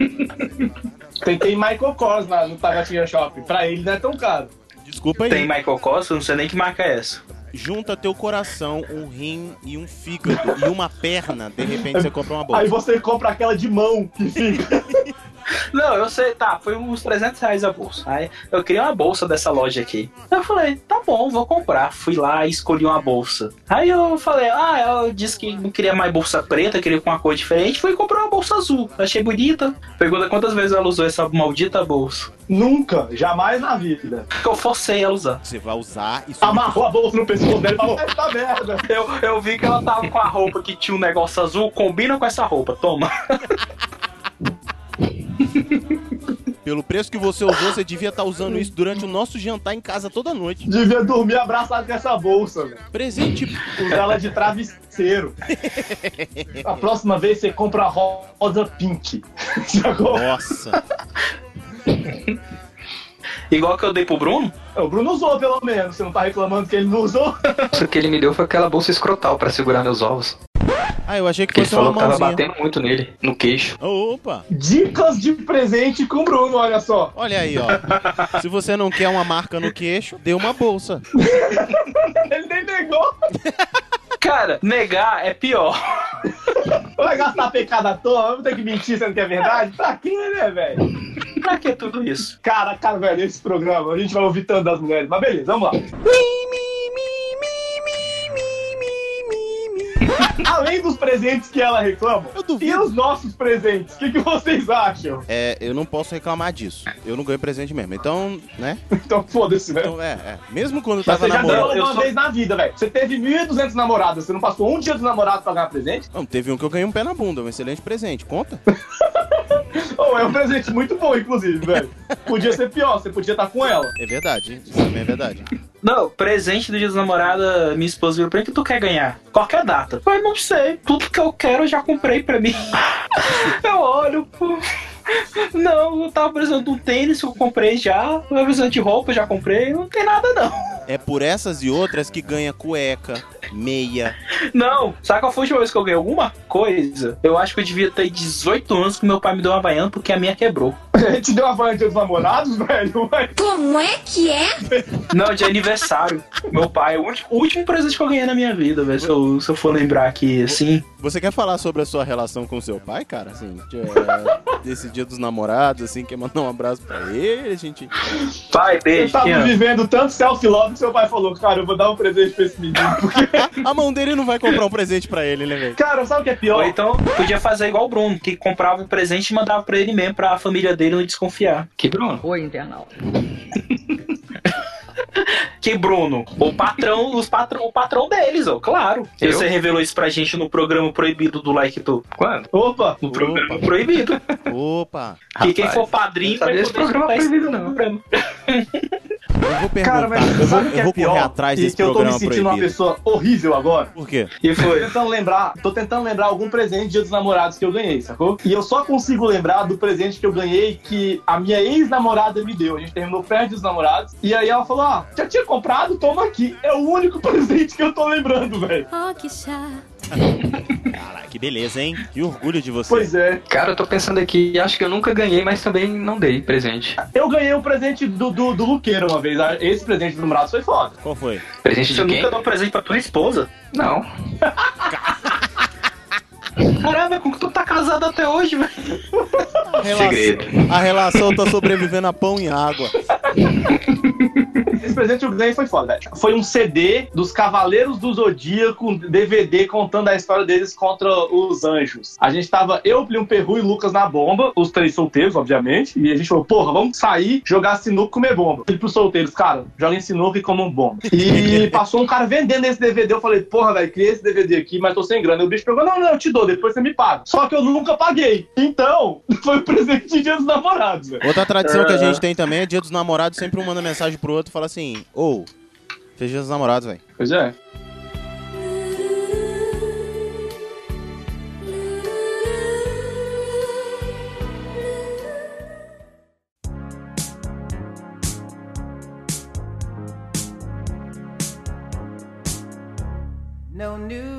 A: Tem, tem Michael Kors na, no Taguatinga Shop. Pra ele não é tão caro.
B: Desculpa aí.
C: Tem Michael Kors, eu não sei nem que marca é essa.
B: Junta teu coração, um rim e um fígado e uma perna. De repente você compra uma
A: Aí
B: bolsa.
A: você compra aquela de mão que fica.
C: Não, eu sei, tá, foi uns 300 reais a bolsa. Aí eu queria uma bolsa dessa loja aqui. Eu falei, tá bom, vou comprar. Fui lá e escolhi uma bolsa. Aí eu falei, ah, ela disse que não queria mais bolsa preta, queria com uma cor diferente. Fui comprar uma bolsa azul. Achei bonita. Pergunta quantas vezes ela usou essa maldita bolsa.
A: Nunca, jamais na vida.
C: Porque eu forcei ela a usar.
B: Você vai usar isso.
A: Amarrou a bolsa no pescoço dele e falou: Essa merda.
C: Eu, eu vi que ela tava com a roupa que tinha um negócio azul, combina com essa roupa, toma.
B: Pelo preço que você usou, você devia estar usando isso durante o nosso jantar em casa toda noite.
A: Devia dormir abraçado com essa bolsa, velho.
B: Presente.
A: Usar ela de travesseiro. A próxima vez você compra a rosa pink. Sacou?
B: Nossa.
C: Igual que eu dei pro Bruno.
A: O Bruno usou, pelo menos. Você não tá reclamando que ele não usou?
D: Isso que ele me deu foi aquela bolsa escrotal pra segurar meus ovos.
B: Ah, eu achei que
D: ele
B: fosse uma
D: falou que tava
B: mãozinha.
D: batendo muito nele, no queixo.
B: Opa.
A: Dicas de presente com o Bruno, olha só.
B: Olha aí, ó. Se você não quer uma marca no queixo, dê uma bolsa.
A: Ele nem negou.
C: Cara, negar é pior.
A: Vai gastar pecado à toa, vamos ter que mentir sendo que é verdade? Pra quê, né, velho?
C: Pra que tudo isso?
A: Cara, cara, velho, esse programa, a gente vai ouvir tanto das mulheres. Mas beleza, vamos lá. Além dos presentes que ela reclama, e os nossos presentes, o que, que vocês acham?
B: É, eu não posso reclamar disso. Eu não ganho presente mesmo. Então, né?
A: Então foda-se, né?
B: Então, é, é. Mesmo quando eu
A: Mas
B: tava
A: você já
B: namorando.
A: ganhou
C: eu
A: uma
C: sou-
A: vez na vida, velho. Você teve 1.200 namorados, você não passou um dia dos namorados pra ganhar presente?
B: Não, teve um que eu ganhei um pé na bunda, um excelente presente. Conta?
A: Oh, é um presente muito bom, inclusive, velho. Podia ser pior, você podia estar com ela.
B: É verdade, isso também é verdade.
C: Não, presente do dia dos namorados, minha esposa virou pra mim, que tu quer ganhar? Qualquer data. Eu não sei, tudo que eu quero eu já comprei pra mim. eu olho, pô. Não, eu tava precisando de um tênis que eu comprei já. Eu tava precisando de roupa, eu já comprei. Não tem nada, não.
B: É por essas e outras que ganha cueca, meia.
C: Não, sabe qual foi a última vez que eu ganhei alguma coisa? Eu acho que eu devia ter 18 anos que meu pai me deu uma havaiana porque a minha quebrou.
A: A gente deu uma van dos namorados, velho.
G: Como é que é?
C: Não, de aniversário. Meu pai, o último, o último presente que eu ganhei na minha vida, velho. Se eu, se eu for lembrar aqui, assim.
B: Você quer falar sobre a sua relação com seu pai, cara? Assim, de, é, desse dia dos namorados, assim, quer mandar um abraço pra ele, a gente.
C: Pai, beijo,
A: tava
C: te amo.
A: vivendo tanto self-love que seu pai falou, cara, eu vou dar um presente pra esse menino. Porque,
B: A mão dele não vai comprar um presente pra ele, né, velho?
A: cara, sabe o que é pior?
C: Ou então, podia fazer igual o Bruno, que comprava um presente e mandava pra ele mesmo, pra família dele não desconfiar.
D: Que Bruno?
J: Oi, internauta.
C: Que Bruno, o patrão, os patrão, o patrão deles, ó, claro.
D: Eu?
C: Você revelou isso pra gente no programa proibido do Like Tu.
D: Quando?
A: Opa!
C: No programa proibido.
B: Opa!
C: que quem for padrinho vai poder
D: programa proibido, não.
C: programa.
B: Eu vou perguntar,
A: Cara, mas
B: eu vou,
A: sabe o que
B: eu
A: é
B: vou
A: pior?
B: correr atrás
A: e
B: desse
A: que eu tô me sentindo uma
B: proibido.
A: pessoa horrível agora.
B: Por quê?
C: E
A: Tô
C: foi.
A: tentando lembrar, tô tentando lembrar algum presente dia dos namorados que eu ganhei, sacou? E eu só consigo lembrar do presente que eu ganhei que a minha ex-namorada me deu. A gente terminou perto dos namorados. E aí ela falou: Ah, já tinha comprado, toma aqui. É o único presente que eu tô lembrando, velho.
G: Oh, que chato.
B: Caralho, que beleza, hein? Que orgulho de você.
A: Pois é.
D: Cara, eu tô pensando aqui, acho que eu nunca ganhei, mas também não dei presente.
A: Eu ganhei um presente do, do, do Luqueiro uma vez. Esse presente do namorado foi foda.
B: Qual foi?
D: Presente
C: Você
D: de quem?
C: nunca deu presente pra tua esposa?
D: Não.
C: Caramba, como que tu tá casado até hoje, velho?
B: Relação,
D: Segredo.
B: a relação tá sobrevivendo a pão e água.
A: esse presente que eu ganhei foi foda, velho. Foi um CD dos Cavaleiros do Zodíaco, um DVD contando a história deles contra os anjos. A gente tava, eu, Plim Perru e Lucas na bomba, os três solteiros, obviamente, e a gente falou, porra, vamos sair, jogar sinuca e comer bomba. E pros solteiros, cara, joguem sinuca e comam bomba. E passou um cara vendendo esse DVD, eu falei, porra, velho, criei esse DVD aqui, mas tô sem grana. E o bicho pegou, não, não, eu te dou, depois você me paga. Só que eu nunca paguei. Então, foi o presente de dia dos namorados, velho.
B: Outra tradição que a gente tem também é dia dos namorados, sempre um manda mensagem pro outro fala assim, ô, feliz dia dos namorados, velho.
A: Pois é.
F: No New Year's Day.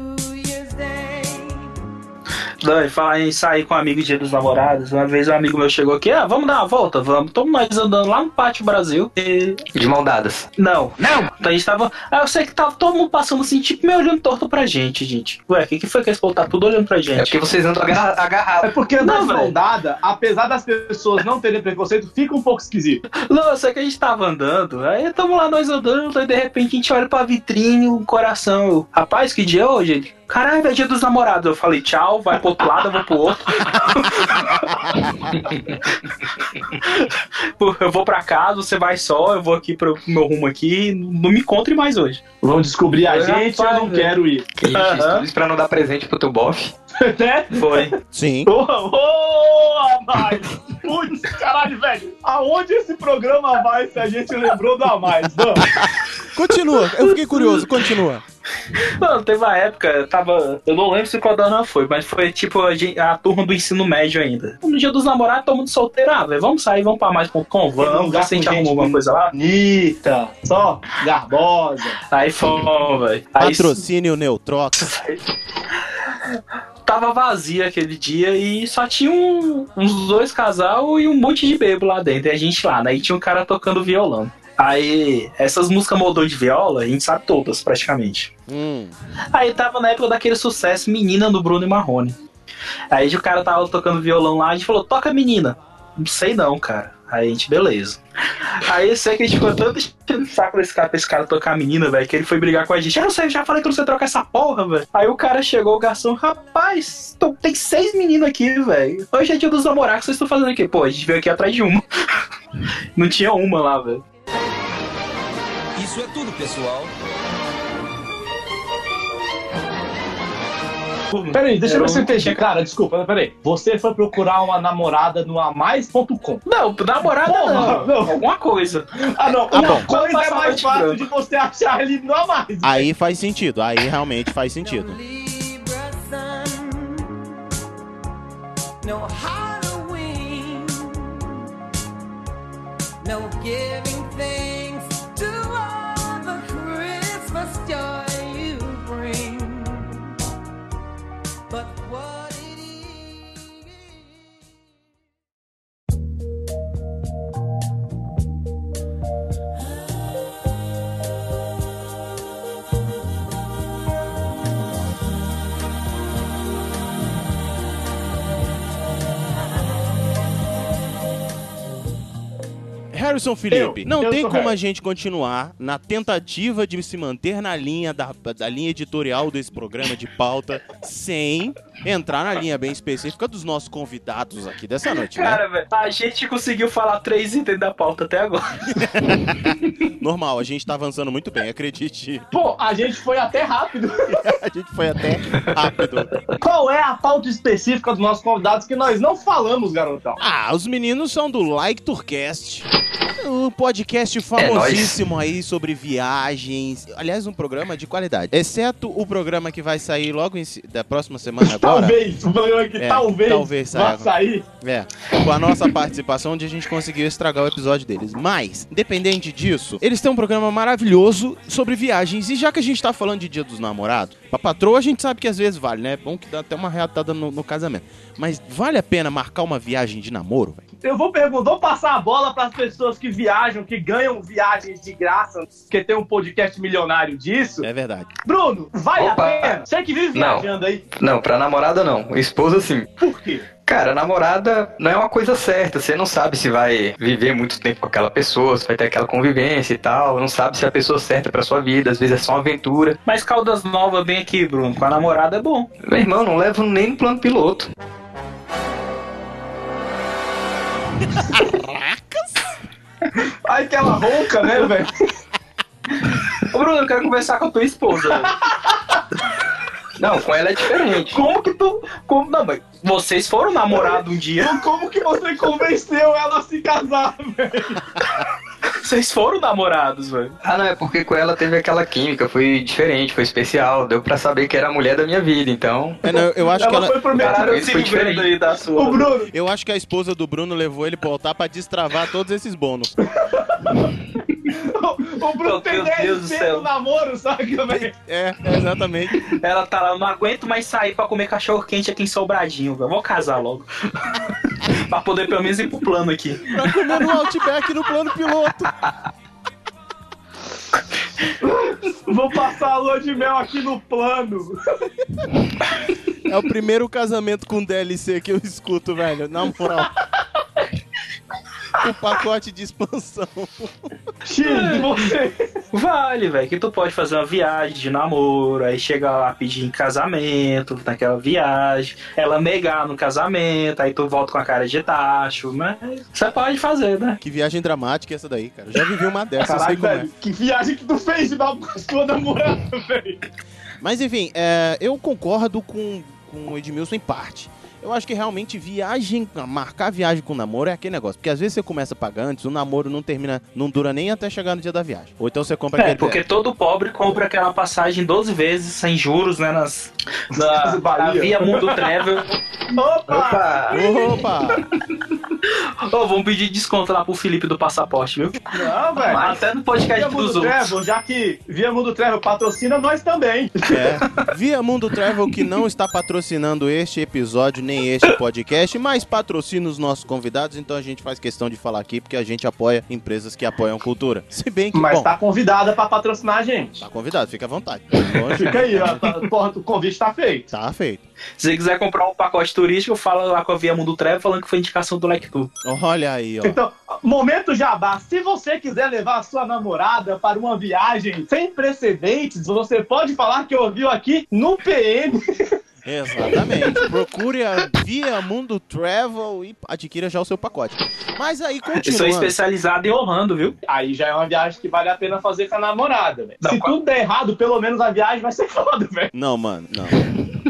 C: Não, e falar em sair com um amigo dia dos namorados, uma vez um amigo meu chegou aqui, ah, vamos dar uma volta, vamos. Estamos nós andando lá no Pátio Brasil e...
D: De mão dadas.
C: Não, não! Então a gente tava... Ah, eu sei que tava todo mundo passando assim, tipo, meio olhando torto pra gente, gente. Ué, o que, que foi que eles falou? Tá tudo olhando pra
D: É
C: gente.
D: porque vocês andam agarra-
A: É
D: agarrados.
A: porque
C: Não,
A: na
C: velho.
A: soldada, apesar das pessoas não terem preconceito, fica um pouco esquisito.
C: Não, eu sei que a gente tava andando, aí tamo lá nós andando, aí de repente a gente olha pra vitrine, um coração. Rapaz, que dia é hoje? Caralho, é dia dos namorados. Eu falei, tchau, vai pro outro lado, eu vou pro outro. Eu vou pra casa, você vai só, eu vou aqui pro meu rumo aqui, não me encontre mais hoje.
A: Vão descobrir a
C: É,
A: gente, eu não quero ir.
D: E tudo isso pra não dar presente pro teu bofe.
A: né?
C: Foi.
B: Sim.
A: Ô, mais. Putz, caralho, velho. Aonde esse programa vai se a gente lembrou do a mais?
B: Continua, eu fiquei curioso, continua.
C: Mano, teve uma época, eu tava. Eu não lembro se o Codorna foi, mas foi tipo a, gente- a turma do ensino médio ainda. No dia dos namorados, todo mundo solteiro. Ah, velho, vamos sair, vamos pra mais.com, vamos, ver se a gente arruma
A: gente
C: alguma coisa lá.
A: Bonita, só garbosa.
C: Aí fomos, velho.
B: Patrocínio Neutrox.
C: tava vazio aquele dia e só tinha um- uns dois casal e um monte de bebo lá dentro. E a gente lá, né? E tinha um cara tocando violão. Aí, essas músicas moldou de viola, a gente sabe todas, praticamente.
B: Hum.
C: Aí tava na época daquele sucesso Menina do Bruno e Marrone. Aí o cara tava tocando violão lá, a gente falou, toca menina. Não sei não, cara. Aí a gente, beleza. Aí eu sei que a gente ficou tanto enchendo o saco desse cara pra esse cara tocar a menina, velho, que ele foi brigar com a gente. Eu não sei, já falei que eu não sei trocar essa porra, velho. Aí o cara chegou, o garçom, rapaz, tô- tem seis meninas aqui, velho. Hoje é dia dos namorados, vocês estão fazendo aqui? Pô, a gente veio aqui atrás de uma. Não tinha uma lá, velho.
J: Isso é tudo, pessoal.
A: Peraí, deixa eu ver se eu entendi. Cara, desculpa, peraí. Você foi procurar uma namorada no amais.com.
C: Não, namorada
A: Porra,
C: não.
A: não.
C: Alguma coisa.
A: Ah, não.
B: Ah,
A: uma
B: bom.
A: coisa é mais
C: de
A: fácil
C: branco.
A: de você achar ali no amais.
B: Aí faz sentido, aí realmente faz sentido.
F: No Halloween. No giving
B: Harrison Felipe,
A: Eu,
B: não
A: eu
B: tem como
A: Harry.
B: a gente continuar na tentativa de se manter na linha da, da linha editorial desse programa de pauta sem entrar na linha bem específica dos nossos convidados aqui dessa noite, né?
C: Cara, velho, a gente conseguiu falar três itens da pauta até agora.
B: Normal, a gente tá avançando muito bem, acredite.
A: Pô, a gente foi até rápido.
B: A gente foi até rápido.
A: Qual é a pauta específica dos nossos convidados que nós não falamos, garotão?
B: Ah, os meninos são do Like Tourcast. Um podcast famosíssimo aí sobre viagens. Aliás, um programa de qualidade. Exceto o programa que vai sair logo em, da próxima semana agora.
A: Talvez, o programa que
B: É,
A: talvez,
B: talvez saia.
A: sair.
B: É, com a nossa participação, onde a gente conseguiu estragar o episódio deles. Mas, independente disso, eles têm um programa maravilhoso sobre viagens. E já que a gente tá falando de Dia dos Namorados, pra patroa a gente sabe que às vezes vale, né? É bom que dá até uma reatada no, no casamento. Mas vale a pena marcar uma viagem de namoro, velho?
A: Eu vou perguntar, vou passar a bola para as pessoas que viajam, que ganham viagens de graça, porque tem um podcast milionário disso.
B: É verdade.
A: Bruno, vale
D: Opa.
A: a pena? Você que vive
D: Não.
A: viajando aí.
D: Não, pra namorada não. Esposa sim.
A: Por quê?
D: Cara, namorada não é uma coisa certa. Você não sabe se vai viver muito tempo com aquela pessoa, se vai ter aquela convivência e tal. Não sabe se é a pessoa certa pra sua vida. Às vezes é só uma aventura.
C: Mas Caldas Nova bem aqui, Bruno. Com a namorada é bom.
D: Meu irmão, não levo nem no plano piloto.
A: Ai, aquela ronca, né, velho?
C: Ô, Bruno, eu quero conversar com a tua esposa.
D: Não, com ela é diferente.
C: Como que tu. Como, não, mas vocês foram namorados um dia?
A: Então, Como que você convenceu ela a se casar, velho?
C: Vocês foram namorados, velho.
D: Ah, não, é porque com ela teve aquela química, foi diferente, foi especial. Deu pra saber que era a mulher da minha vida, então.
B: É, não, eu acho que
A: Ela
B: ela.
A: foi pro
D: isso foi diferente.
C: aí da sua.
A: O Bruno,
B: Eu acho que a esposa do Bruno levou ele pra altar pra destravar todos esses bônus.
A: o Bruno
C: Meu
A: tem
C: Deus
A: 10
C: do
A: vezes
C: céu.
A: no namoro, sabe, velho?
B: É, exatamente.
C: Ela tá lá, não aguento mais sair pra comer cachorro quente aqui em Sobradinho, velho. Vou casar logo. pra poder pelo menos ir pro plano aqui.
B: Pra comer no Outback no plano piloto.
A: Vou passar a lua de mel aqui no plano.
B: É o primeiro casamento com DLC que eu escuto, velho. Na moral. O pacote de expansão.
A: X, você?
C: Vale, velho, que tu pode fazer uma viagem de namoro, aí chega lá pedir em casamento, naquela viagem, ela negar no casamento, aí tu volta com a cara de tacho, mas você pode fazer, né?
B: Que viagem dramática essa daí, cara. Eu já vivi uma dessas, eu sei como é.
A: velho, que viagem que tu fez de dar com a sua namorada, velho.
B: Mas enfim, é, eu concordo com, com o Edmilson em parte. Eu acho que realmente viagem, marcar viagem com namoro é aquele negócio. Porque às vezes você começa a pagar antes, o namoro não termina, não dura nem até chegar no dia da viagem. Ou então você compra
C: É,
B: aquele.
C: porque todo pobre compra aquela passagem 12 vezes sem juros, né? Nas, na, na. Via Mundo Travel.
A: Opa!
B: Opa!
C: Ô, vamos pedir desconto lá pro Felipe do passaporte, viu?
A: Não, velho.
C: Até no podcast
A: Via
C: dos
A: Mundo
C: outros.
A: Travel, já que Via Mundo Travel patrocina nós também.
B: É. Via Mundo Travel que não está patrocinando este episódio nem este podcast, mas patrocina os nossos convidados, então a gente faz questão de falar aqui porque a gente apoia empresas que apoiam cultura. Se bem que,
A: Mas
B: bom,
A: tá convidada pra patrocinar a gente.
B: tá convidado, fica à vontade.
A: Fica aí, ó. tá- Porra, o convite tá feito.
B: Tá feito.
C: Se você quiser comprar um pacote turístico, fala lá com a Via Mundo Travel falando que foi indicação do Lectu.
B: Olha aí, ó.
A: Então, momento jabá. Se você quiser levar a sua namorada para uma viagem sem precedentes, você pode falar que ouviu aqui no PM.
B: Exatamente. Procure a Via Mundo Travel e adquira já o seu pacote. Mas aí
C: Eu sou especializado em Orlando, viu?
A: Aí já é uma viagem que vale a pena fazer com a namorada, velho. Se
C: qual-
A: tudo der errado, pelo menos a viagem vai ser foda, velho.
B: Não, mano, não.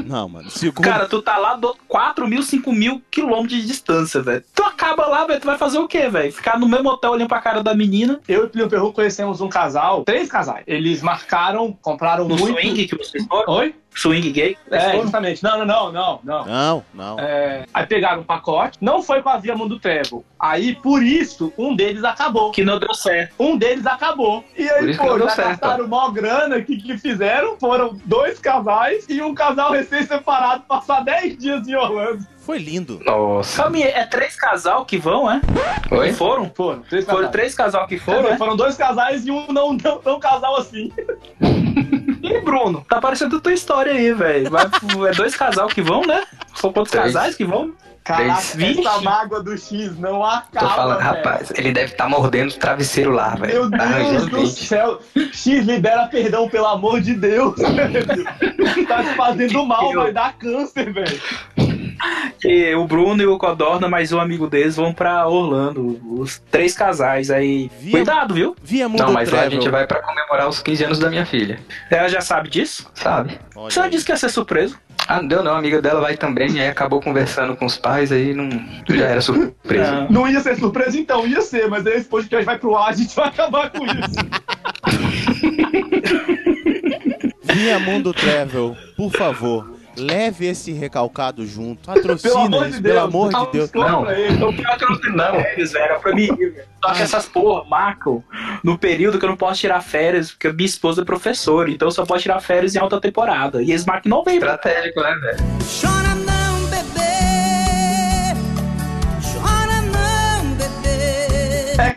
B: Não, mano. Segundo...
C: Cara, tu tá lá do 4 mil, 5 mil quilômetros de distância, velho. Tu acaba lá, velho, tu vai fazer o quê, velho? Ficar no mesmo hotel olhando pra cara da menina,
A: Eu e Plínio Perru conhecemos um casal, três casais. Eles marcaram, compraram
C: no
A: muito.
C: swing que vocês foram?
A: Oi?
C: Swing gay?
A: É, justamente. Não, não, não, não, não.
B: Não, não.
A: É, aí pegaram um pacote, não foi com a Via Mundo Travel. Aí, por isso, um deles acabou.
C: Que não deu certo.
A: Um deles acabou. E aí, pô,
D: não deu
A: já
D: certo.
A: gastaram mó grana. O que, que fizeram? Foram dois casais e um casal recém-separado passar 10 dias em Orlando.
B: Foi lindo.
D: Nossa.
C: Calma aí, é três casal que vão, é?
D: Oi?
C: Foram?
A: Foram, três
C: Foram
A: casais.
C: três casal que
A: Foram,
C: foram, né?
A: foram dois casais e um não, não tão casal assim.
C: Bruno, tá parecendo tua história aí, velho. Vai- É dois casal que vão, né? São quantos
D: Três.
C: casais que vão?
A: Caraca, essa mágoa do X não
D: Tô
A: acaba,
D: falando,
A: velho.
D: rapaz, ele deve estar mordendo o travesseiro lá,
A: Meu
D: velho. Tá
A: Deus do
D: dente.
A: céu. X, libera perdão, pelo amor de Deus. Tá te fazendo mal, vai dar câncer, velho.
C: E o Bruno e o Codorna, mais um amigo deles, vão pra Orlando. Os três casais aí.
B: Via-
C: Cuidado, viu?
B: Via Mundo
D: Não, mas lá a gente vai pra comemorar os 15 anos da minha filha.
C: Ela já sabe disso?
D: Sabe?
B: Olha
C: Você
B: aí.
C: disse que ia ser surpreso.
D: Ah, não deu não, a amiga dela vai também, aí acabou conversando com os pais, aí não. Já era surpresa.
C: Não.
A: Não ia ser surpresa, então, ia ser, mas aí esse podcast vai pro ar, a gente vai acabar com isso.
B: Via Mundo Travel, por favor, leve esse recalcado junto.
A: Pelo
B: Patrocina
A: amor de Deus.
B: pelo amor de Deus.
D: Não.
C: não, eles era pra mim. velho. Só que essas porra marcam no período que eu não posso tirar férias, porque minha esposa é professora, então eu só posso tirar férias em alta temporada. E eles marcam em novembro.
D: Estratégico, né, velho?
F: Chora não, bebê. Chora não.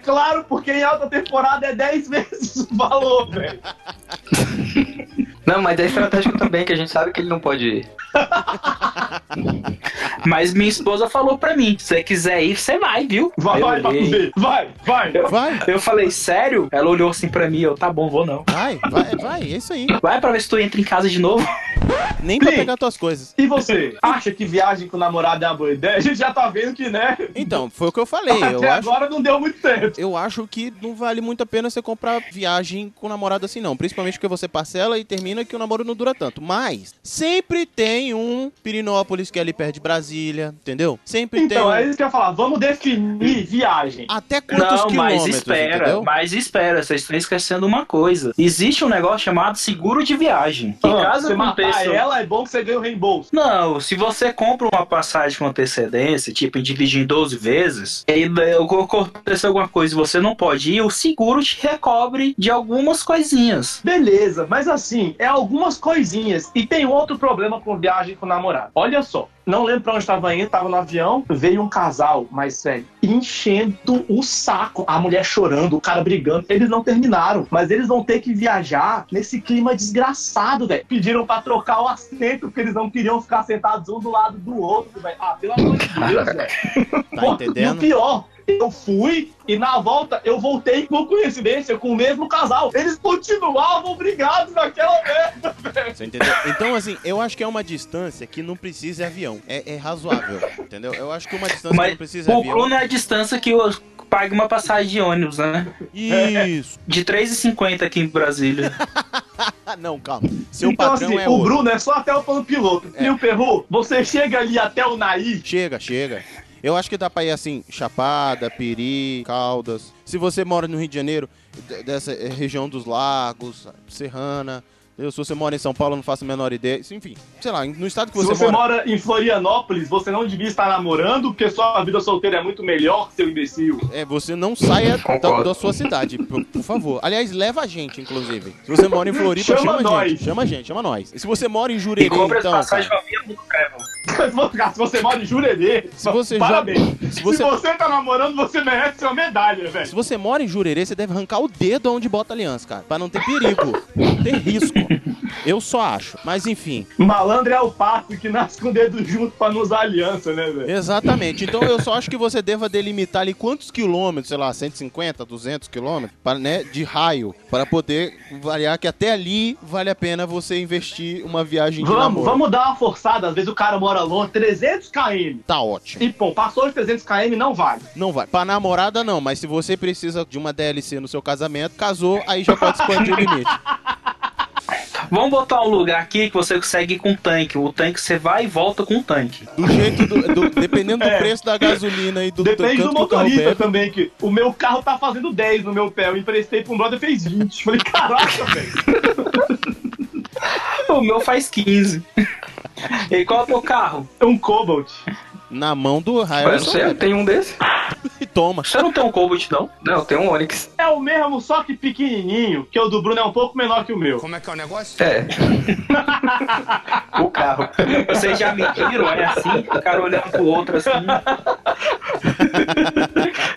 A: claro, porque em alta temporada é 10 vezes o valor, velho.
D: Não, mas é estratégico também, que a gente sabe que ele não pode ir.
C: Mas minha esposa falou pra mim: se você quiser ir, você vai, viu?
A: Vai,
C: eu
A: vai,
C: olhei.
A: Vai, vai.
B: Vai,
C: Eu falei, sério? Ela olhou assim pra mim, eu, tá bom, vou não.
B: vai, vai, vai, é isso aí.
C: Vai pra ver se tu entra em casa de novo.
B: Nem pra
A: Sim.
B: pegar tuas coisas.
A: E você? Acha que viagem com o namorado é uma boa ideia? A gente já tá vendo que, né?
B: Então, foi o que eu falei. Eu
A: Até
B: acho,
A: agora não deu muito certo.
B: eu acho que não vale muito a pena você comprar viagem com namorado assim, não. Principalmente porque você parcela e termina que o namoro não dura tanto. Mas sempre tem um Pirinópolis que é ali perto de Brasília, entendeu? Sempre
A: Então, é
B: tem um...
A: isso que eu ia falar. Vamos definir viagem.
B: Até quantos
C: não,
B: quilômetros,
C: mas espera,
B: entendeu?
C: mas espera, vocês estão esquecendo uma coisa. Existe um negócio chamado seguro de viagem. Que
A: Ah,
C: caso
A: você matar
C: aconteça.
A: ela, é bom que você ganhe o reembolso.
C: Não, se você compra uma passagem com antecedência, tipo, dividir em 12 vezes, e daí acontecer alguma coisa e você não pode ir, o seguro te recobre de algumas coisinhas.
A: Beleza, mas assim, é algumas coisinhas. E tem outro problema com viagem com namorado. Olha só, não lembro pra onde estava indo, tava no avião, veio um casal, mais sério, enchendo o saco. A mulher chorando, o cara brigando. Eles não terminaram, mas eles vão ter que viajar nesse clima desgraçado, velho. Pediram pra trocar o assento, porque eles não queriam ficar sentados um do lado do outro, velho. Ah, pelo amor de Deus, velho.
B: Tá
A: Pô, E o
B: entendendo?
A: pior, eu fui e na volta eu voltei por coincidência com o mesmo casal. Eles continuavam brigados naquela merda, velho.
B: Você entendeu? Então, assim, eu acho que é uma distância que não precisa de avião. É, é razoável, entendeu? Eu acho que uma distância que
C: Mas
B: não precisa de
C: o
B: avião.
C: Bruno é a distância que eu pague uma passagem de ônibus, né?
B: Isso.
C: De 3,50 aqui em Brasília.
B: Não, calma. Seu
A: então,
B: patrão
A: assim,
B: é
A: o
B: outro.
A: Bruno é só até o plano piloto. E o Perru, você chega ali até o Naí.
B: Chega, chega. Eu acho que dá pra ir assim, Chapada, Peri, Caldas. Se você mora no Rio de Janeiro, dessa eh, região dos lagos, Serrana. Entendeu? Se você mora em São Paulo, eu não faço a menor ideia. Enfim, sei lá, no estado que
A: Se
B: você,
A: você
B: mora.
A: mora em Florianópolis, você não devia estar namorando, porque sua vida solteira é muito melhor, seu imbecil.
B: É, você não saia da, da sua cidade, por, por favor. Aliás, leva a gente, inclusive. Se você mora em Floripa,
A: Chama
B: chama, a
A: nós.
B: gente. Chama a gente, chama nós. E se você mora em
C: E
B: Jurerê,
C: compra as
B: então, cara,
C: Travel.
A: Se você mora em Jurerê,
B: Se você
A: parabéns.
B: joga- se você-
A: tá namorando, você merece uma medalha,
B: se
A: velho.
B: você mora em Jurerê, você deve arrancar o dedo onde bota a aliança, cara. Pra não ter perigo, não ter risco. Eu só acho. Mas enfim,
A: Malandro é o pato que nasce com o dedo junto pra usar aliança, né, velho?
B: exatamente. Então eu só acho que você deva delimitar ali quantos quilômetros, sei lá, 150, 200 quilômetros, para, né, de raio, para poder variar que até ali vale a pena você investir uma viagem de
A: Vamos,
B: namoro.
A: vamos dar uma forçada. Às vezes o cara mora longe, 300 km.
B: Tá ótimo.
A: E, pô, passou de 300 km, não vale.
B: Não vai. Pra namorada, não. Mas se você precisa de uma DLC no seu casamento, casou, aí já pode expandir o limite.
C: Vamos botar um lugar aqui que você consegue ir com tanque. O tanque você vai e volta com o tanque.
B: Do jeito do, do- dependendo do
A: É.
B: preço da gasolina e do
A: Depende do motorista também, que o meu carro tá fazendo 10 no meu pé. Eu emprestei pra um brother fez 20. Falei, caraca, velho.
C: O meu faz 15. E qual é o teu carro?
A: É um Cobalt.
B: Na mão do Harrison
D: sei, tem um desse?
B: Toma.
C: Você não tem um Cobalt, não?
D: Não, tem um Onix.
A: É o mesmo, só que pequenininho, que o do Bruno é um pouco menor que o meu.
J: Como é que é o negócio?
D: É. o carro.
C: Vocês já mediram? É assim? O cara olhando pro outro assim.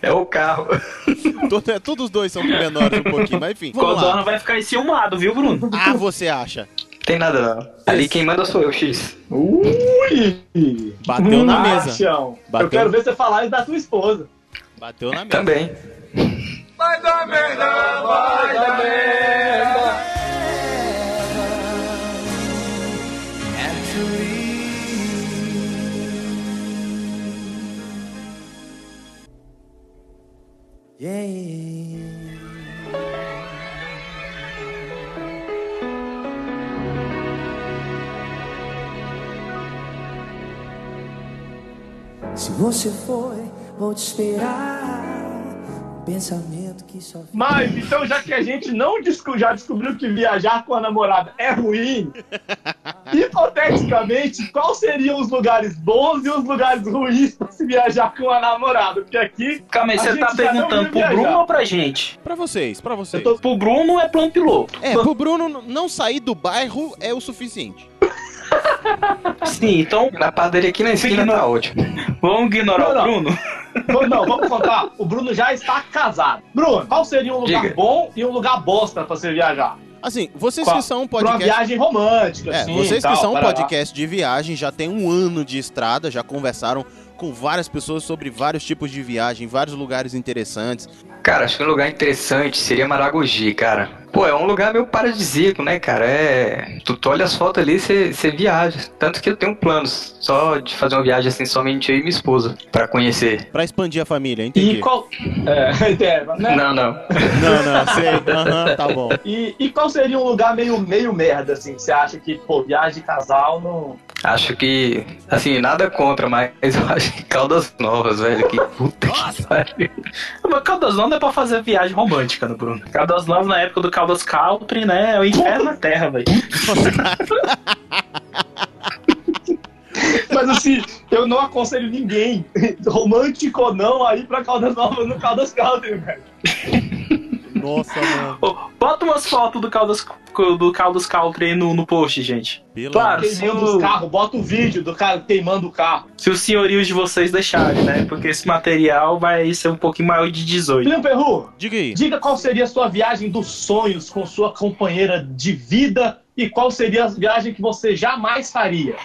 D: É o carro.
B: Todo- é, todos os dois são menores um pouquinho, mas enfim. Vamos
C: Codorna vai ficar enciumado, viu, Bruno?
B: Ah, você acha?
D: Tem nada não. Ali quem manda sou eu, X.
A: Ui!
B: Bateu na
A: Hum,
B: mesa. Bateu.
A: Eu quero ver você falar isso da tua esposa.
B: Bateu na mesa.
D: Também.
E: Vai dar merda, vai dar merda.
K: Se você foi, vou te esperar. Pensamento que só
A: Mas, então, já que a gente não desco- já descobriu que viajar com a namorada é ruim, hipoteticamente, quais seriam os lugares bons e os lugares ruins pra se viajar com a namorada? Porque aqui.
C: Calma aí, você tá perguntando pro
A: viajar.
C: Bruno ou pra gente?
B: Pra vocês, pra vocês.
A: Eu tô-
C: Pro Bruno é plano piloto.
B: É, pro Bruno não sair do bairro é o suficiente.
C: Sim, então
D: Na padaria aqui na esquina tá ótimo.
C: vamos ignorar
A: Não, não.
C: o Bruno?
A: Vamos- Não, vamos contar. O Bruno já está casado. Bruno, qual seria um lugar
D: Diga.
A: bom e um lugar bosta pra você viajar?
B: Assim, vocês
A: Qual-
B: que são um
A: Pra uma
B: podcast.
A: viagem romântica,
B: É,
A: assim,
B: vocês
A: tal,
B: que são um podcast de viagem, já tem um ano de estrada, já conversaram com várias pessoas sobre vários tipos de viagem, vários lugares interessantes.
D: Cara, acho que um lugar interessante seria Maragogi, cara. Pô, é um lugar meio paradisíaco, né, cara? É. Tu, tu olha as fotos ali, você você viaja. Tanto que eu tenho planos só de fazer uma viagem assim, somente eu e minha esposa, pra conhecer.
B: Pra expandir a família, entendi.
A: E qual. É, né?
D: Não, não.
B: Não, não, sei. Aham, tá bom.
A: E, e qual seria um lugar meio, meio merda, assim, que você acha que, pô, viagem de casal não.
D: Acho que, assim, nada contra, mas eu acho que Caldas Novas, velho, que puta que pariu.
C: Mas Caldas Novas é pra fazer viagem romântica, no Bruno. Caldas Novas, na época do Caldas Country, né? É o inferno na terra, velho.
A: Mas assim, eu não aconselho ninguém, romântico ou não, aí pra Caldas Novas no Caldas Country, velho.
B: Nossa, mano.
C: Bota umas fotos do Caldas, do Caldas Country aí no, no post, gente.
B: Pelo
C: Claro, se o,
A: carros, bota o vídeo do cara queimando o carro.
C: se os senhorios de vocês deixarem, né? Porque esse material vai ser um pouquinho maior de 18.
A: William Perru,
B: Diga aí.
A: diga qual seria a sua viagem dos sonhos com sua companheira de vida e qual seria a viagem que você jamais faria.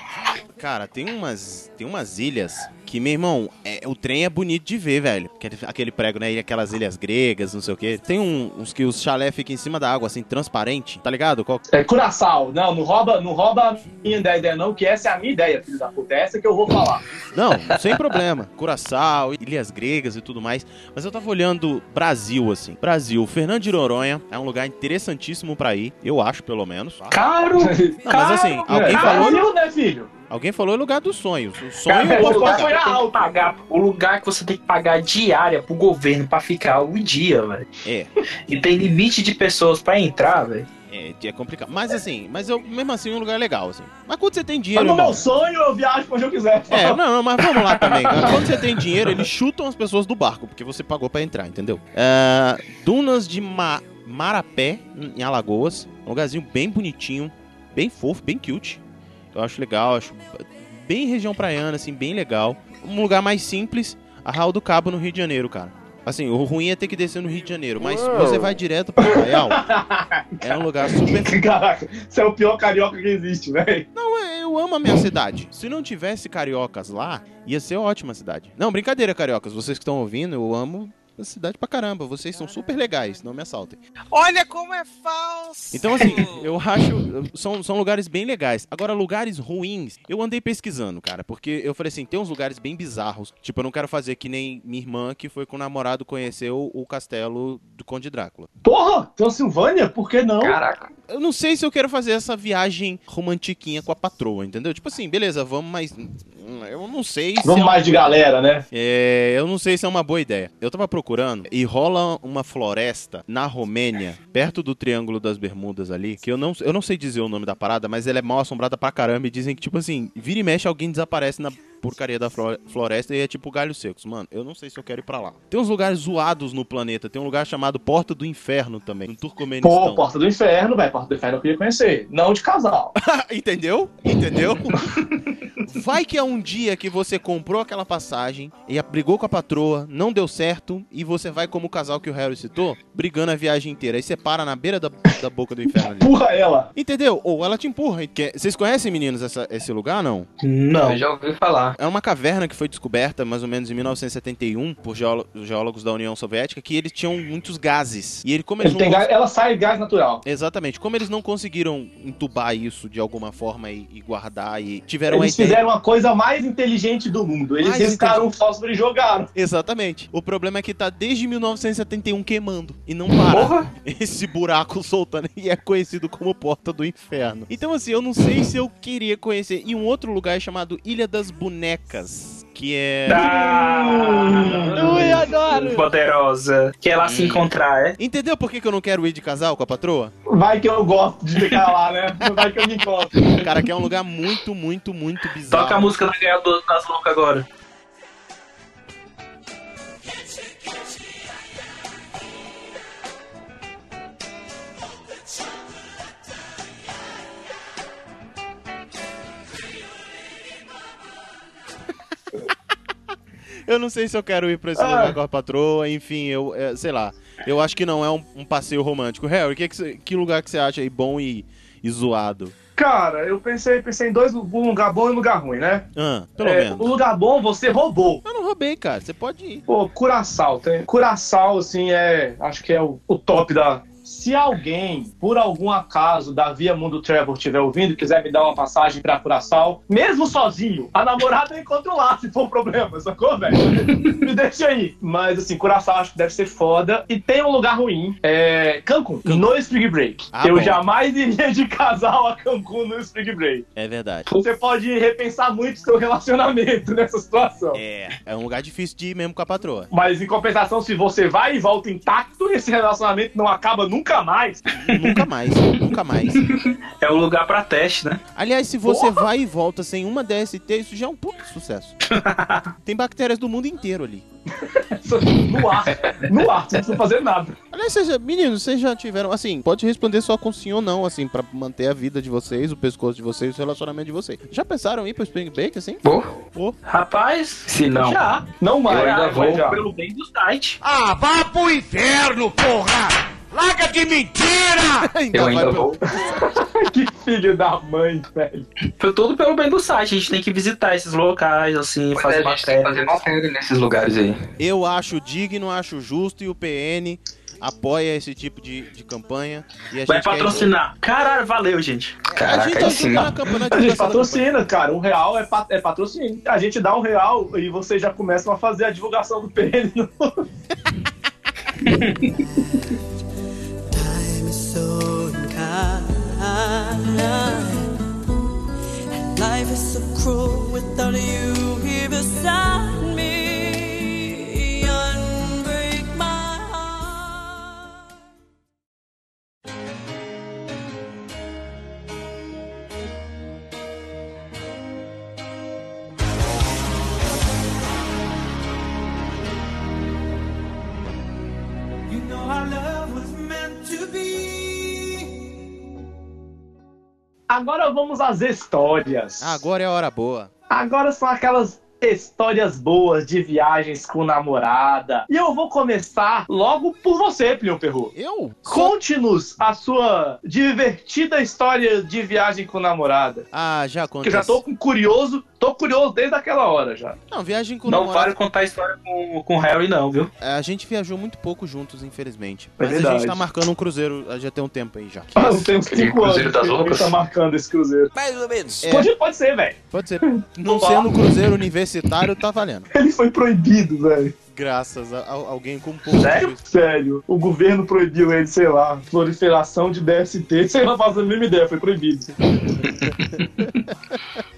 B: Cara, tem umas, tem umas ilhas que, meu irmão, é, o trem é bonito de ver, velho. Aquele, prego, né? Aquelas ilhas gregas, não sei o quê. Tem um- uns que os chalé ficam em cima da água, assim, transparente, tá ligado? Qual-
A: É, Curaçao, não, não rouba, não rouba a minha ideia, não, que essa é a minha ideia, filho da puta. É essa que eu vou falar.
B: Não, sem problema. Curaçao, ilhas gregas e tudo mais. Mas eu tava olhando Brasil, assim. Brasil, Fernando de Noronha é um lugar interessantíssimo pra ir, eu acho, pelo menos.
C: Caro!
B: Não, mas assim, alguém
A: É,
B: falou,
A: Brasil, né, filho?
B: Alguém falou o lugar dos sonhos. O sonho
A: Cara,
B: pagar.
A: posso-
C: Tem que pagar, o lugar que você tem que pagar diária pro governo pra ficar um dia, velho.
B: É.
C: E tem limite de pessoas pra entrar, velho.
B: É, é complicado. Mas assim, mas eu, mesmo assim, é um lugar legal, assim. Mas quando você tem
A: Mas
B: dinheiro,
A: no
B: irmão,
A: meu sonho eu viajo pra onde eu quiser.
B: É, não, não, mas vamos lá também. Quando você tem dinheiro, eles chutam as pessoas do barco, porque você pagou pra entrar, entendeu? É, Dunas de Ma- Marapé, em Alagoas. Um lugarzinho bem bonitinho, bem fofo, bem cute. Eu acho legal, acho bem região praiana, assim, bem legal. Um lugar mais simples, Arraial do Cabo, no Rio de Janeiro, cara. Assim, o ruim é ter que descer no Rio de Janeiro, mas se você vai direto pro Arraial, é um lugar super
A: Caraca, você é o pior carioca que existe, velho.
B: Não, é, eu amo a minha cidade. Se não tivesse cariocas lá, ia ser ótima a cidade. Não, brincadeira, cariocas. Vocês que estão ouvindo, eu amo cidade pra caramba. Vocês são super legais, não me assaltem.
I: Olha como é falso!
B: Então, assim, eu acho. São, são lugares bem legais. Agora, lugares ruins, eu andei pesquisando, cara. Porque eu falei assim: tem uns lugares bem bizarros. Tipo, eu não quero fazer que nem minha irmã, que foi com o namorado conheceu o castelo do Conde Drácula.
A: Porra, Transilvânia? Por que não?
D: Caraca.
B: Eu não sei se eu quero fazer essa viagem romantiquinha com a patroa, entendeu? Tipo assim, beleza, vamos, mas. Eu não sei se.
A: Vamos
B: é
A: mais de galera, né?
B: É, eu não sei se é uma boa ideia. Eu tava procurando e rola uma floresta na Romênia, perto do Triângulo das Bermudas ali, que eu não, eu não sei dizer o nome da parada, mas ela é mal assombrada pra caramba e dizem que, tipo assim, vira e mexe alguém desaparece na porcaria da flo- floresta e é tipo galhos secos. Mano, eu não sei se eu quero ir pra lá. Tem uns lugares zoados no planeta, tem um lugar chamado Porta do Inferno também, no Turcomenistão.
A: Pô, Porta do Inferno, velho. Porta do Inferno eu queria conhecer. Não de casal.
B: Entendeu? Entendeu? Vai que é um dia que você comprou aquela passagem e brigou com a patroa, não deu certo, e você vai como o casal que o Harry citou, brigando a viagem inteira. Aí você para na beira da, da boca do inferno ali.
A: Empurra ela.
B: Entendeu? Ou ela te empurra. Que- Vocês conhecem, meninos, essa- esse lugar, não?
C: Não.
D: Eu já ouvi falar.
B: É uma caverna que foi descoberta mais ou menos em 1971 por geó- geólogos da União Soviética, que eles tinham muitos gases. E ele, como eles
A: Ele
B: não
A: gás, ela sai gás natural.
B: Exatamente. Como eles não conseguiram entubar isso de alguma forma e, e guardar e tiveram
A: Eles
B: a ideia...
A: fizeram a coisa mais inteligente do mundo. Eles
B: Mais
A: riscaram o fósforo e jogaram.
B: Exatamente. O problema é que tá desde 1971 queimando e não para.
A: Porra!
B: Esse buraco soltando e é conhecido como Porta do Inferno. Então assim, eu não sei se eu queria conhecer. E um outro lugar é chamado Ilha das Bonecas, que é
C: Ui,
A: adoro!
C: Poderosa. Que ela se encontrar, é?
B: Entendeu por que, que eu não quero ir de casal com a patroa?
A: Vai que eu gosto de ficar lá, né? Vai que eu me encontro.
B: Cara, que é um lugar muito, muito, muito bizarro.
C: Toca a música da do- das Loucas agora.
B: Eu não sei se eu quero ir pra esse
A: Ah.
B: lugar com a patroa, enfim, eu, é, sei lá. Eu acho que não é um, um passeio romântico. Harry, que, que, que lugar que você acha aí bom e, e zoado?
A: Cara, eu pensei, pensei em dois, um lugar bom e um lugar ruim, né?
B: Ah, pelo
A: É,
B: menos.
A: O lugar bom você roubou.
B: Eu não roubei, cara. Você pode ir.
A: Pô, Curaçao. Tem... Curaçao, assim, é. Acho que é o, o top da. Se alguém, por algum acaso, da Via Mundo Travel estiver ouvindo e quiser me dar uma passagem pra Curaçao, mesmo sozinho, a namorada eu encontro lá, se for um problema, sacou, velho? me deixa aí. Mas, assim, Curaçao acho que deve ser foda. E tem um lugar ruim, é. Cancún, no Spring Break.
B: Ah,
A: eu
B: bom.
A: jamais iria de casal a Cancún no Spring Break.
B: É verdade.
A: Você pode repensar muito seu relacionamento nessa situação.
B: É. É um lugar difícil de ir mesmo com a patroa.
A: Mas em compensação, se você vai e volta intacto, esse relacionamento não acaba nunca mais.
B: Nunca mais, nunca mais.
C: É o lugar pra teste, né?
B: Aliás, se você vai e volta sem uma DST, isso já é um puto sucesso. Tem bactérias do mundo inteiro ali.
A: No ar. No ar, você não precisa fazer nada.
B: Aliás, já- meninos, vocês já tiveram, assim, pode responder só com sim ou não, assim, pra manter a vida de vocês, o pescoço de vocês, o relacionamento de vocês. Já pensaram em ir pro Spring Break, assim?
D: Vou.
B: Ô,
C: Rapaz,
D: Se não.
A: Já. Não
D: Eu
A: mais.
D: ainda
A: mas
D: vou
A: já.
C: pelo bem do site.
F: Ah, vá pro inferno, porra! Larga de mentira!
B: ainda
D: Eu ainda vou.
A: Que filho da mãe, velho.
C: Foi tudo pelo bem do site. A gente tem que visitar esses locais, assim,
D: Pois
C: fazer
D: é, a gente tem que fazer
C: matéria.
D: matéria nesses lugares aí.
B: Eu acho digno, acho justo e o PN apoia esse tipo de, de campanha. E a
C: Vai
B: gente quer-
C: patrocinar. Caralho, valeu, gente.
B: A
D: Caraca,
B: gente
D: aí
B: ajuda
D: sim.
B: na campanha na
A: A gente patrocina, cara. Um real é, pa- é patrocínio. A gente dá um real e vocês já começam a fazer a divulgação do PN.
K: so unkind. And life is so cruel without you here beside me.
A: Agora vamos às histórias.
B: Agora é a hora boa.
A: Agora são aquelas histórias boas de viagens com namorada. E eu vou começar logo por você, Plio Perru.
B: Eu?
A: Conte-nos a sua divertida história de viagem com namorada.
B: Ah, já
A: Que eu já tô com curioso, tô curioso desde aquela hora já.
B: Não, viagem com
C: Não
B: namorado.
C: vale contar a história com, com o Harry, não, viu?
B: É, A gente viajou muito pouco juntos, infelizmente.
A: É
B: Mas a
A: verdade.
B: gente tá marcando um cruzeiro já tem um tempo aí já.
A: Ah, tem uns
D: Aquele
A: 5 anos
D: Cruzeiro das
A: que a gente tá marcando esse cruzeiro.
I: Mais ou menos.
B: É.
A: Pode, pode ser, velho.
B: Pode ser. Não sendo cruzeiro universitário, tá valendo.
A: Ele foi proibido, velho.
B: Graças a, a- alguém com um pouco
C: Sério?
A: Sério. O governo proibiu ele, sei lá, proliferação de DST. Sei lá, fazendo a mínima ideia, foi proibido.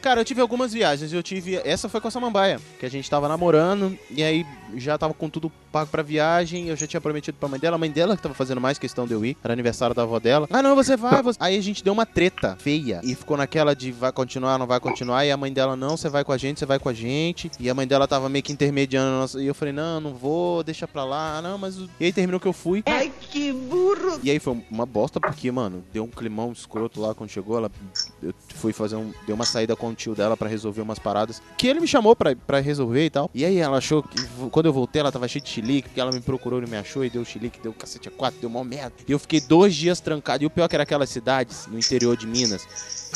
B: Cara, eu tive algumas viagens. Eu tive. Essa foi com a Samambaia, que a gente tava namorando, e aí já tava com tudo pago pra viagem. Eu já tinha prometido pra mãe dela. A mãe dela que tava fazendo mais questão de eu ir. Era aniversário da avó dela. Ah, não, você vai. Você... Aí a gente deu uma treta feia. E ficou naquela de vai continuar, não vai continuar. E a mãe dela, não, você vai com a gente, você vai com a gente. E a mãe dela tava meio que intermediando. nossa- E eu falei, não, não vou, deixa pra lá. Ah, Não, mas. E aí terminou que eu fui.
I: Ai, que burro.
B: E aí foi uma bosta, porque, mano, deu um climão escroto lá quando chegou. Ela, eu fui fazer um. Deu uma saída com o tio dela pra resolver umas paradas. Que ele me chamou pra, pra resolver e tal. E aí ela achou que. Quando eu voltei, ela tava cheia de chilique, que ela me procurou e me achou, e deu chilique, deu cacete a quatro, deu mó merda. E eu fiquei dois dias trancado. E o pior que era aquelas cidades no interior de Minas.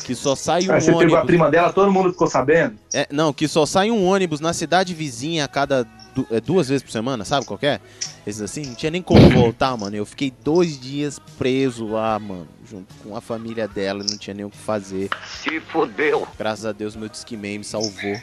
B: Que só sai um
A: Aí você pegou a
B: ônibus.
A: prima dela, todo mundo ficou sabendo?
B: É, não, que só sai um ônibus na cidade vizinha a cada du- é, duas vezes por semana, sabe qual que é? Esses assim, não tinha nem como voltar, mano. Eu fiquei dois dias preso lá, mano, junto com a família dela, não tinha nem o que fazer.
I: Se fodeu.
B: Graças a Deus, meu Discman me salvou.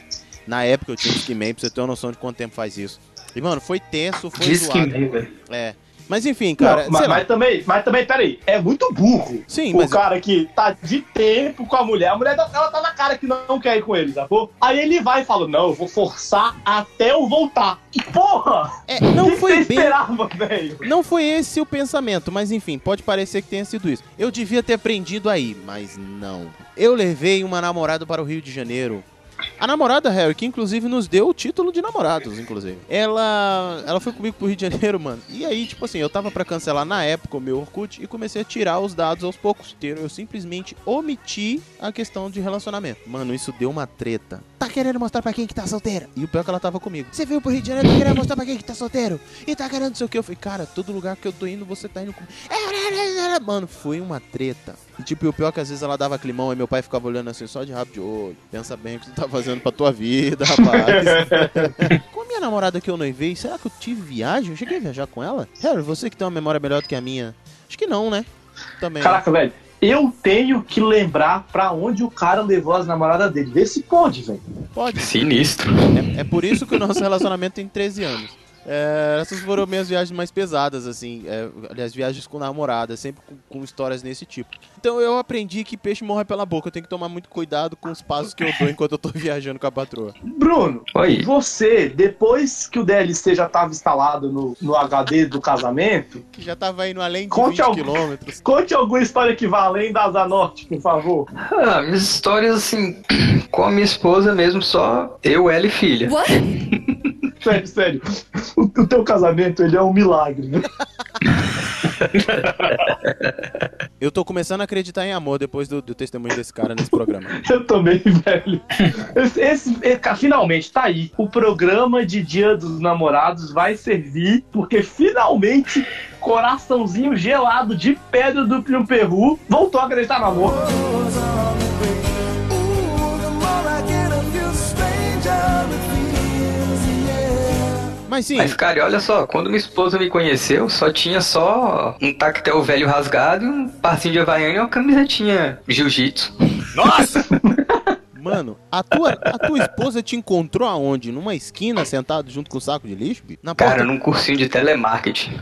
B: Na época eu tinha Discman, pra você ter uma noção de quanto tempo faz isso. E, mano, foi tenso, foi
C: Diz que
B: zoado.
C: velho.
B: É. Mas enfim, cara,
A: Não, mas, mas também, mas também, peraí, é muito burro.
B: Sim,
A: o
B: mas-
A: cara que tá de tempo com a mulher, a mulher ela tá na cara que não quer ir com ele, sacou? Aí ele vai e fala: Não, eu vou forçar até eu voltar. E porra!
B: É, não
A: que
B: foi
A: você
B: bem-
A: esperava, velho?
B: Não foi esse o pensamento, mas enfim, pode parecer que tenha sido isso. Eu devia ter aprendido aí, mas não. Eu levei uma namorada para o Rio de Janeiro. A namorada, Harry, que inclusive nos deu o título de namorados, inclusive. Ela ela foi comigo pro Rio de Janeiro, mano. E aí, tipo assim, eu tava pra cancelar na época o meu Orkut e comecei a tirar os dados aos poucos. Eu simplesmente omiti a questão de relacionamento. Mano, isso deu uma treta. tá querendo mostrar pra quem que tá solteiro. E o pior é que ela tava comigo. Você veio pro Rio de Janeiro, tá querendo mostrar pra quem que tá solteiro. E tá querendo não sei o que. Eu falei, cara, todo lugar que eu tô indo, você tá indo comigo. Mano, foi uma treta. E tipo, e o pior é que às vezes ela dava climão, aí meu pai ficava olhando assim, só de rabo de olho. Pensa bem o que você tá fazendo pra tua vida, rapaz. com a minha namorada que eu noivei, será que eu tive viagem? Eu cheguei a viajar com ela? Harry, você que tem uma memória melhor do que a minha. Acho que não, né? Também.
A: Caraca, velho. Eu tenho que lembrar pra onde o cara levou as namoradas dele. Vê se pode, velho.
B: Pode.
D: Sinistro.
B: É, é por isso que o nosso relacionamento tem 13 anos. É, essas foram minhas viagens mais pesadas, assim. É, aliás, viagens com namorada, sempre com, com histórias desse tipo. Então eu aprendi que peixe morre pela boca. Eu tenho que tomar muito cuidado com os passos que eu dou enquanto eu tô viajando com a patroa.
A: Bruno,
D: Oi.
A: você, depois que o DLC já tava instalado no, no HD do casamento,
B: Que já tava indo além de
A: Conte
B: 20
A: algum-
B: quilômetros.
A: conte alguma história que vá além da Asa Norte, por favor.
D: Ah, minhas histórias assim, com a minha esposa mesmo, só eu, ela e filha.
A: Sério, sério. O, o teu casamento, ele é um milagre, né?
B: Eu tô começando a acreditar em amor depois do, do testemunho desse cara nesse programa.
A: Eu também, velho. Esse, esse- é, finalmente, tá aí. O programa de Dia dos Namorados vai servir, porque finalmente, coraçãozinho gelado de pedra do Pium Peru voltou a acreditar no amor.
B: Mas sim,
D: Mas, cara, olha só, quando minha esposa me conheceu, só tinha só um tactel velho rasgado, um parcinho de havaiana e uma camisetinha jiu-jitsu.
B: mano, a tua, a tua esposa te encontrou aonde? Numa esquina, sentado junto com o saco de lixo? Na
D: Cara,
B: porta?
D: num cursinho de telemarketing.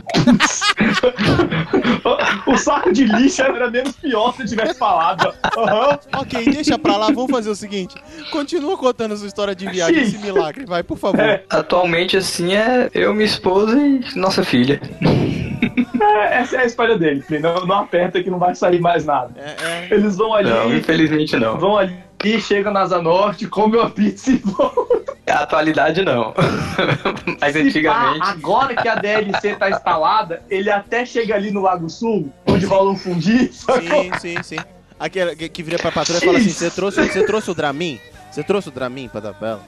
A: O saco de lixo era menos pior se eu tivesse falado. Aham.
B: Ok, deixa pra lá, vamos fazer o seguinte. Continua contando a sua história de viagem, esse milagre, vai, por favor.
A: É.
D: Atualmente, assim, é eu, minha esposa e nossa filha.
A: É, essa é a história dele. Não, não aperta que não vai sair mais nada.
B: É, é.
A: Eles vão ali,
D: Não, infelizmente não.
A: vão ali, chegam na Asa Norte, comem uma pizza e vão.
D: A atualidade não. Mas
A: Se pá,
D: antigamente.
A: agora que a DLC tá instalada, ele até chega ali no Lago Sul, onde rola um fundi. sacou?
B: Sim, sim, sim. Aquele que, que vira pra patroa e fala assim: você trouxe, você trouxe o Dramin? Você trouxe o Dramin pra dar pra ela?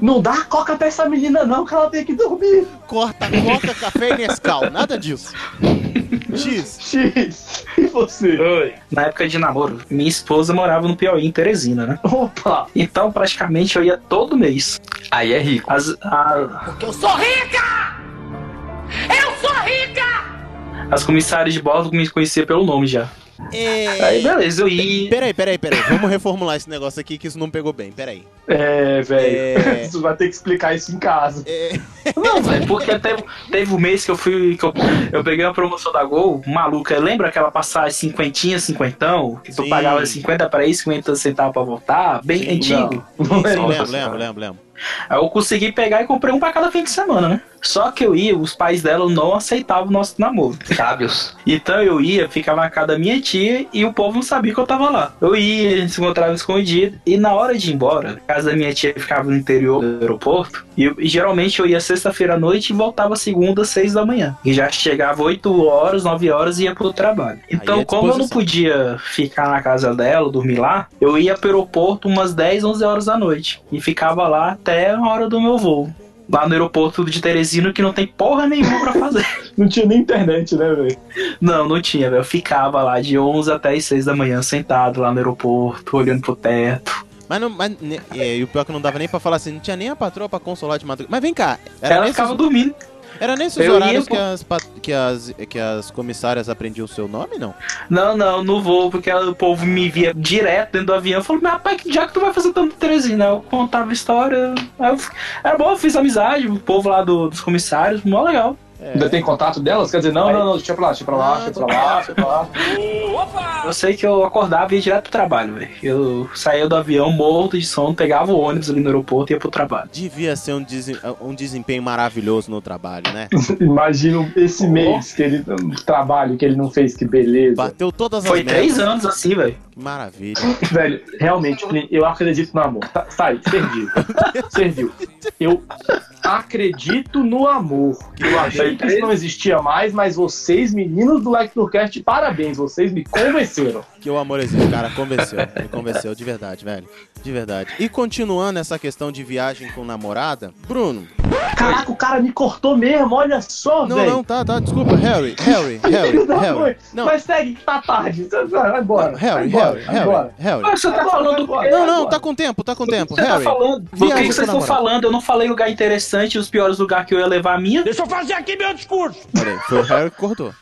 A: Não dá coca pra essa menina, não, que ela tem que dormir.
B: Corta coca, café e Nescau, nada disso. X.
A: X. E você?
C: Oi. Na época de namoro, minha esposa morava no Piauí, em Teresina, né?
A: Opa!
C: Então, praticamente, eu ia todo mês.
D: Aí é rico.
C: As, a-
I: Porque eu sou rica! Eu sou rica!
C: as comissárias de bordo me conheciam pelo nome já. Aí, beleza, eu ia.
B: Peraí, peraí, peraí. Vamos reformular esse negócio aqui que isso não pegou bem. Peraí.
A: É, velho.
B: É.
A: Você vai ter que explicar isso em casa.
B: É,
C: Não, velho, porque teve, teve um mês que eu fui. Que eu, eu peguei uma promoção da Gol, maluca. Lembra aquela passagem cinquentinha, cinquentão? Que tu
B: Sim.
C: pagava 50 pra ir, 50 centavos pra voltar? Bem
B: Sim,
C: antigo.
A: Não
B: sim,
A: é
B: lembro,
A: nossa,
B: lembro, lembro, lembro.
C: Aí eu consegui pegar e comprei um pra cada fim de semana, né? Só que eu ia, os pais dela não aceitavam o nosso namoro.
D: Sábios.
C: Então eu ia, ficava na casa da minha tia e o povo não sabia que eu tava lá. Eu ia, a gente se encontrava escondido. E na hora de ir embora, a casa da minha tia ficava no interior do aeroporto. E, eu- e geralmente eu ia sexta-feira à noite e voltava segunda, seis da manhã. E já chegava 8 horas, 9 horas e ia pro trabalho. Então,
B: é
C: como eu não podia ficar na casa dela, dormir lá, eu ia pro aeroporto umas 10, 11 horas da noite. E ficava lá até a hora do meu voo. Lá no aeroporto de Teresina, que não tem porra nenhuma pra fazer.
A: Não tinha nem internet, né, velho?
C: Não, não tinha, velho. Eu ficava lá de 11 até as 6 da manhã, sentado lá no aeroporto, olhando pro teto.
B: Mas, não, mas é, e o pior é que não dava nem pra falar assim, não tinha nem a patroa pra consolar de madrugada. Mas vem cá, era
C: Ela
B: nesses,
C: ficava dormindo.
B: era nesses
C: Eu ia
B: horários
C: com-
B: que as, que, as, que as comissárias aprendiam o seu nome, não?
C: Não, não, no voo, porque o povo me via direto dentro do avião. Falou, mas rapaz, que dia que tu vai fazer tanto Teresina? Eu contava história. Eu, era bom, eu fiz amizade, o povo lá do- dos comissários, mó legal.
A: Ainda tem contato delas? Quer dizer, não, não, não, deixa pra lá, deixa pra lá, deixa pra lá, deixa pra lá.
C: Eu sei que eu acordava e ia direto pro trabalho, velho. Eu saía do avião morto de sono, pegava o ônibus ali no aeroporto e ia pro trabalho.
B: Devia ser um, desen- um desempenho maravilhoso no trabalho, né?
A: Imagina esse mês que ele. trabalho que ele não fez, que beleza.
B: Bateu todas as
C: Foi
B: metas.
C: três anos assim, velho.
B: Que maravilha.
A: Velho, realmente, eu acredito no amor. Tá, aí, serviu. Serviu. Eu acredito no amor. Eu achei isso não existia mais, mas vocês, meninos do Like Tourcast, parabéns, vocês me convenceram.
B: Que o amor existe, cara, convenceu. Me convenceu, de verdade, velho. De verdade. E continuando essa questão de viagem com namorada, Bruno.
A: Caraca, o cara me cortou mesmo, olha só,
B: Não,
A: velho.
B: não, tá, tá, desculpa, Harry, Harry, Harry,
A: da
B: Harry. Não,
A: Mas segue, que tá tarde. Vai embora.
B: Harry,
A: vai embora,
B: Harry, Harry,
A: embora.
B: Harry.
C: Mas você tá
A: Agora,
C: falando do
A: agora.
B: Não, não, tá com tempo, tá com tempo,
C: Você tá
B: Harry.
C: falando? Do que, que vocês estão falando? Eu não falei lugar interessante, os piores lugares que eu ia levar a minha.
F: Deixa eu fazer aqui meu discurso.
B: Peraí, foi o Harry que cortou.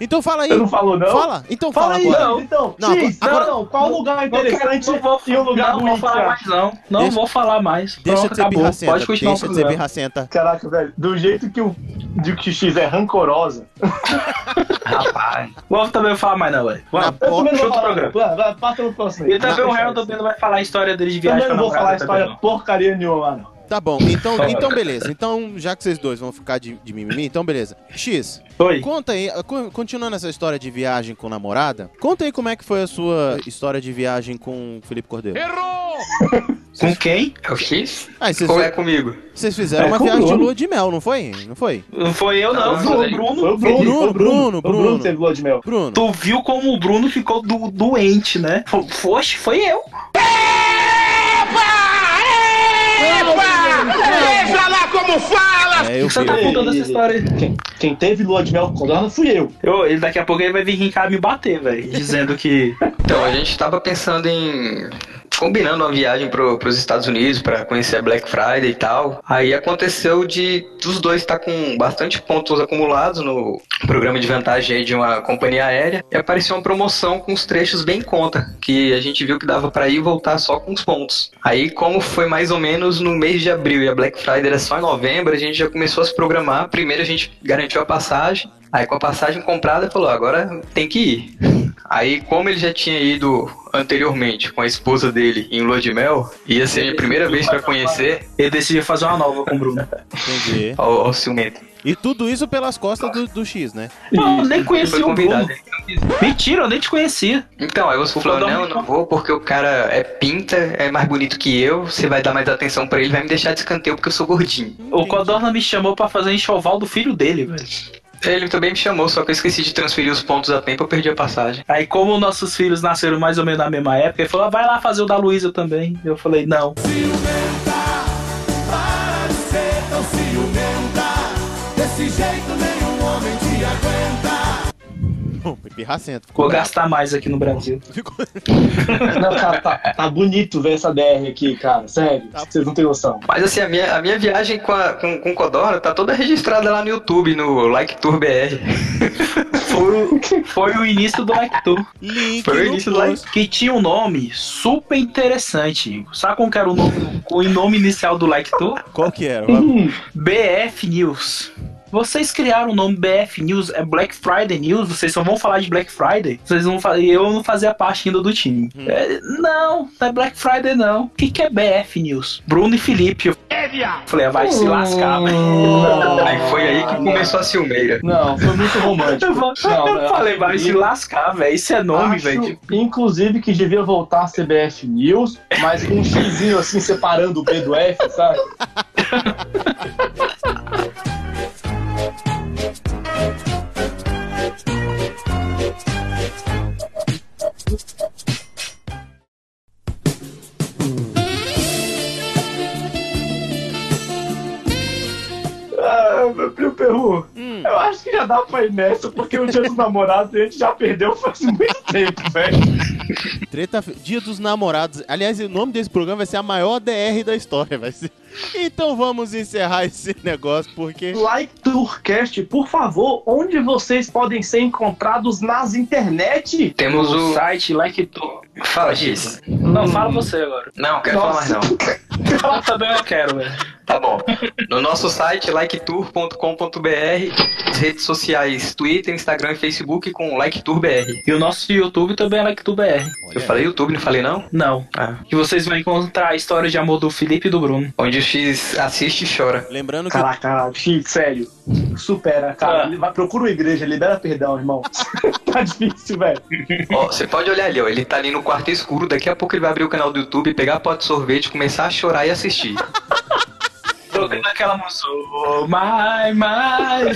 B: Então fala aí.
A: Você não falou, não?
B: Fala, então fala,
A: Fala aí,
B: agora.
A: não. Então,
B: Não,
A: X,
B: agora-
A: não, não. Qual lugar
C: Não
A: interessante
C: não vou,
A: e o lugar
C: não
A: ruim?
C: vou falar mais não. Não
B: Deixa-
C: vou falar mais.
B: Deixa
C: Pronto,
B: de ser
C: acabou.
B: birracenta,
C: Pode continuar
B: deixa
C: o
B: de ser birracenta.
A: Caraca, velho, do jeito que o, de que o X é rancorosa.
C: Rapaz. Vou também falar mais não, velho.
A: Não
C: Outro
A: vou falar.
C: programa.
A: Vai, vai, passa no próximo aí.
C: E também o Harold também não vai falar a história dele de viagem
A: Também não
C: a
A: vou falar
C: namorada
A: história
C: também, não.
A: porcaria nenhuma lá, não.
B: Tá bom, então, então beleza. Então, já que vocês dois vão ficar de, de mimimi, então beleza. X,
C: Oi.
B: conta aí, co- continuando essa história de viagem com namorada, conta aí como é que foi a sua história de viagem com o Felipe Cordeiro.
C: Com quem?
D: É o X?
B: Ah, vocês,
D: Ou é comigo?
B: vocês fizeram
A: É
B: uma viagem de
A: Bruno.
B: lua de mel, não foi? Não foi?
C: Não foi eu, não. Foi o Bruno.
A: Foi o Bruno,
B: Bruno,
A: Bruno,
B: Bruno,
A: Bruno
B: Bruno.
A: teve lua de mel.
B: Bruno.
C: Tu viu como o Bruno ficou do- doente, né? Foxe, foi eu.
F: Veja lá como fala.
B: É, eu
C: Você
B: vi.
C: tá contando essa história aí.
A: Quem, quem teve lua de mel com Codorna fui eu.
C: Eu, ele daqui a pouco ele vai vir em casa me bater, velho. Dizendo que.
D: Então, a gente tava pensando em. Combinando uma viagem pro, pros Estados Unidos para conhecer a Black Friday e tal. Aí aconteceu de os dois estar com bastante pontos acumulados no programa de vantagem de uma companhia aérea. E apareceu uma promoção com os trechos bem em conta. Que a gente viu que dava para ir e voltar só com os pontos. Aí, como foi mais ou menos no mês de abril e a Black Friday era só em novembro, a gente já começou a se programar. Primeiro a gente garantiu a passagem. Aí com a passagem comprada falou, agora tem que ir. Aí como ele já tinha ido anteriormente com a esposa dele em lua de mel, ia ser a primeira vez pra conhecer
C: Ele decidiu fazer uma nova com o Bruno.
B: Entendi.
D: ao, ao ciumento.
B: E tudo isso pelas costas do, do X, né?
C: Não, eu nem conhecia
D: foi
C: o Bruno. Mentira, eu nem te conhecia.
D: Então, aí você falou, não, eu não vou porque o cara é pinta, é mais bonito que eu, você vai dar mais atenção pra ele, vai me deixar de escanteio porque eu sou gordinho.
C: O Codorna me chamou pra fazer enxoval do filho dele, velho.
D: Ele também me chamou, só que eu esqueci de transferir os pontos a tempo, eu perdi a passagem.
C: Aí, como nossos filhos nasceram mais ou menos na mesma época, ele falou: "Ah, vai lá fazer o da Luísa também. Eu falei: não.
F: Ciumenta, para de ser tão ciumenta. Desse jeito aguenta.
B: Bom, pirracento. Ficou
C: Vou
B: bravo.
C: gastar mais aqui no Brasil.
B: Ficou...
A: Não, cara, tá, tá bonito ver essa DR aqui, cara. Sério,
B: Tá.
A: vocês não têm noção.
D: Mas assim, a minha, a minha viagem com, a, com, com Codorna tá toda registrada lá no YouTube, no Like Tour BR.
C: Foi, o- foi o início do Like Tour,
B: Link
D: Foi o início do
B: post.
C: que tinha um nome super interessante. Sabe como que era o nome, o nome inicial do Like Tour?
B: Qual que era?
A: Hum,
C: BF News. Vocês criaram o nome BF News, é Black Friday News, vocês só vão falar de Black Friday? Vocês vão fazer, eu não fazia parte ainda do time. É, não, não é Black Friday não. O que, que é BF News? Bruno e Felipe. Eu falei, ah, vai se lascar, velho.
D: Aí foi aí que começou a ciumeira.
A: Não, foi muito romântico. Não,
C: eu
A: não,
C: falei, vai se lascar, velho. Isso é nome,
A: Acho,
C: velho.
A: Inclusive, que devia voltar a CBF News, mas com um xizinho assim separando o B do F, sabe? Perru,
B: Hum.
A: eu acho que já dá pra ir nessa, porque o dia dos namorados a gente já perdeu faz muito tempo, velho.
B: Treta Dia dos Namorados. Aliás, o nome desse programa vai ser a maior DR da história, vai ser. Então vamos encerrar esse negócio porque
A: Like Tourcast, por favor, onde vocês podem ser encontrados nas internet?
D: Temos
C: o
D: o.
C: site Like Tour.
D: Fala, X.
C: Não, fala você agora.
D: Não, quero falar mais não.
C: Eu também eu quero, velho.
D: Tá bom. No nosso site, liketour.com.br, redes sociais, Twitter, Instagram e Facebook com LikeTourBR.
C: E o nosso YouTube também é Like Tour BR.
D: Eu falei YouTube, não falei não?
C: Não.
D: Ah.
C: Que vocês vão encontrar a história de amor do Felipe e do Bruno.
D: Onde X assiste e chora.
B: lembrando que
A: Caraca, Chico, sério. Supera, cara.
C: Ah.
A: Ele vai, procura uma igreja, libera perdão, irmão. tá difícil, velho.
D: Ó, você pode olhar ali, ó. Ele tá ali no quarto escuro. Daqui a pouco ele vai abrir o canal do YouTube, pegar a pote de sorvete, começar a chorar e assistir.
C: Tocando aquela música. Oh, my, my.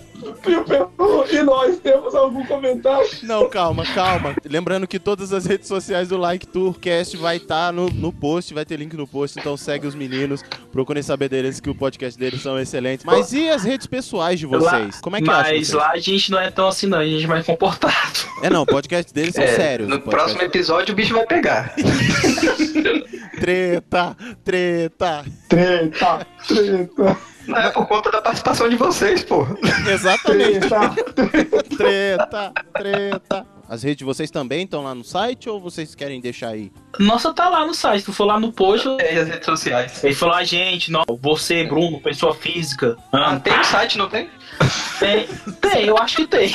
A: Pio Peru, e nós temos algum comentário?
B: Não, calma, calma. Lembrando que todas as redes sociais do Like Tourcast vai estar no, no post, vai ter link no post, então segue os meninos, procurem saber deles que o podcast deles são excelentes. Mas e as redes pessoais de vocês? Como é que acham
C: Mas
B: vocês?
C: lá a gente não é tão assim, não. A gente é mais comportado.
B: É não, o podcast deles são
D: É,
B: sérios.
D: No próximo episódio o bicho vai pegar.
B: Treta, treta.
A: Treta, treta,
D: Não é por conta da participação de vocês, porra.
B: Exatamente.
A: treta.
B: Treta, treta. As redes de vocês também estão lá no site ou vocês querem deixar aí?
C: Nossa, tá lá no site. Tu for lá no post,
D: É, e as redes sociais.
C: ele falou, a gente, não, você, Bruno, pessoa física.
D: Ah,
C: Ah,
D: tem um site, não tem?
C: tem, tem, eu acho que tem.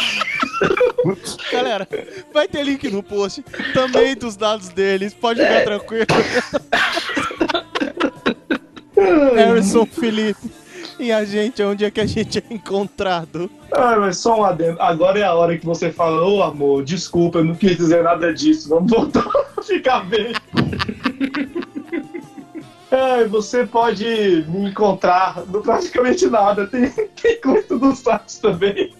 B: Galera, vai ter link no post também dos dados deles, pode ficar tranquilo. Harrison Felipe. E a gente, onde é que a gente é encontrado?
A: Ai, mas só um adendo. Agora é a hora que você fala, ô amor, desculpa, eu não quis dizer nada disso. Vamos voltar a ficar bem. Ai, você pode me encontrar no praticamente nada. Tem, tem coisa do site também.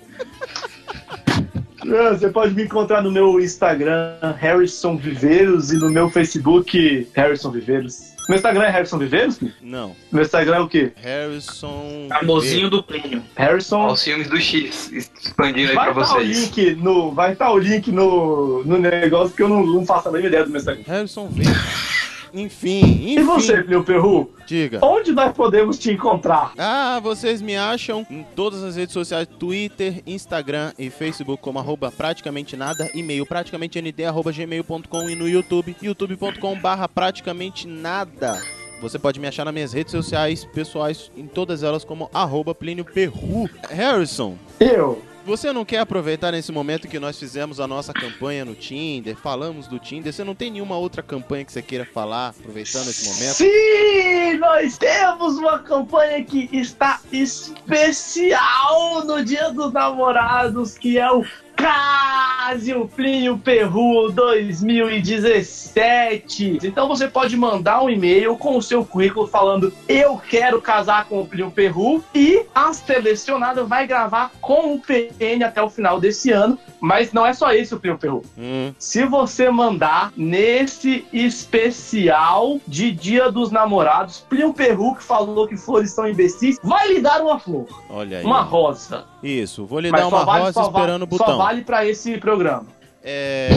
A: Ah, Você pode me encontrar no meu Instagram, Harrison Viveiros, e no meu Facebook, Harrison Viveiros. Meu Instagram é Harrison Viveiros?
B: Não.
A: Meu Instagram é o quê?
B: Harrison.
C: Amorzinho do Plínio.
A: Harrison
D: os filmes do X expandindo aí
A: Vai
D: pra
A: estar o
D: vocês.
A: link no, vai estar o link no, no negócio que eu não, não faço a mínima ideia do meu Instagram.
B: Harrison V. Enfim, enfim.
A: E você, Plio Perru?
B: Diga.
A: Onde nós podemos te encontrar?
B: Ah, vocês me acham em todas as redes sociais, Twitter, Instagram e Facebook como arroba praticamente nada, e-mail praticamente nd, arroba gmail.com e no YouTube, youtube.com barra praticamente nada. Você pode me achar nas minhas redes sociais pessoais, em todas elas como arroba Plínio Perru. Harrison,
A: Eu.
B: Você não quer aproveitar nesse momento que nós fizemos a nossa campanha no Tinder, falamos do Tinder, você não tem nenhuma outra campanha que você queira falar, aproveitando esse momento?
A: Sim, nós temos uma campanha que está especial no Dia dos Namorados, que é o Casio Plínio Perru 2017. Então você pode mandar um e-mail com o seu currículo falando eu quero casar com o Plínio Perru e a selecionada vai gravar com o PN até o final desse ano. Mas não é só esse o Plínio Perru.
B: Hum,
A: Se você mandar nesse especial de Dia dos Namorados, Plínio Perru, que falou que flores são imbecis, vai lhe dar uma flor,
B: olha aí.
A: uma rosa.
B: Isso, vou lhe
A: Mas
B: dar
A: só
B: uma
A: vale-
B: rosa
A: só
B: esperando o
A: Só
B: botão.
A: vale pra esse programa.
B: É,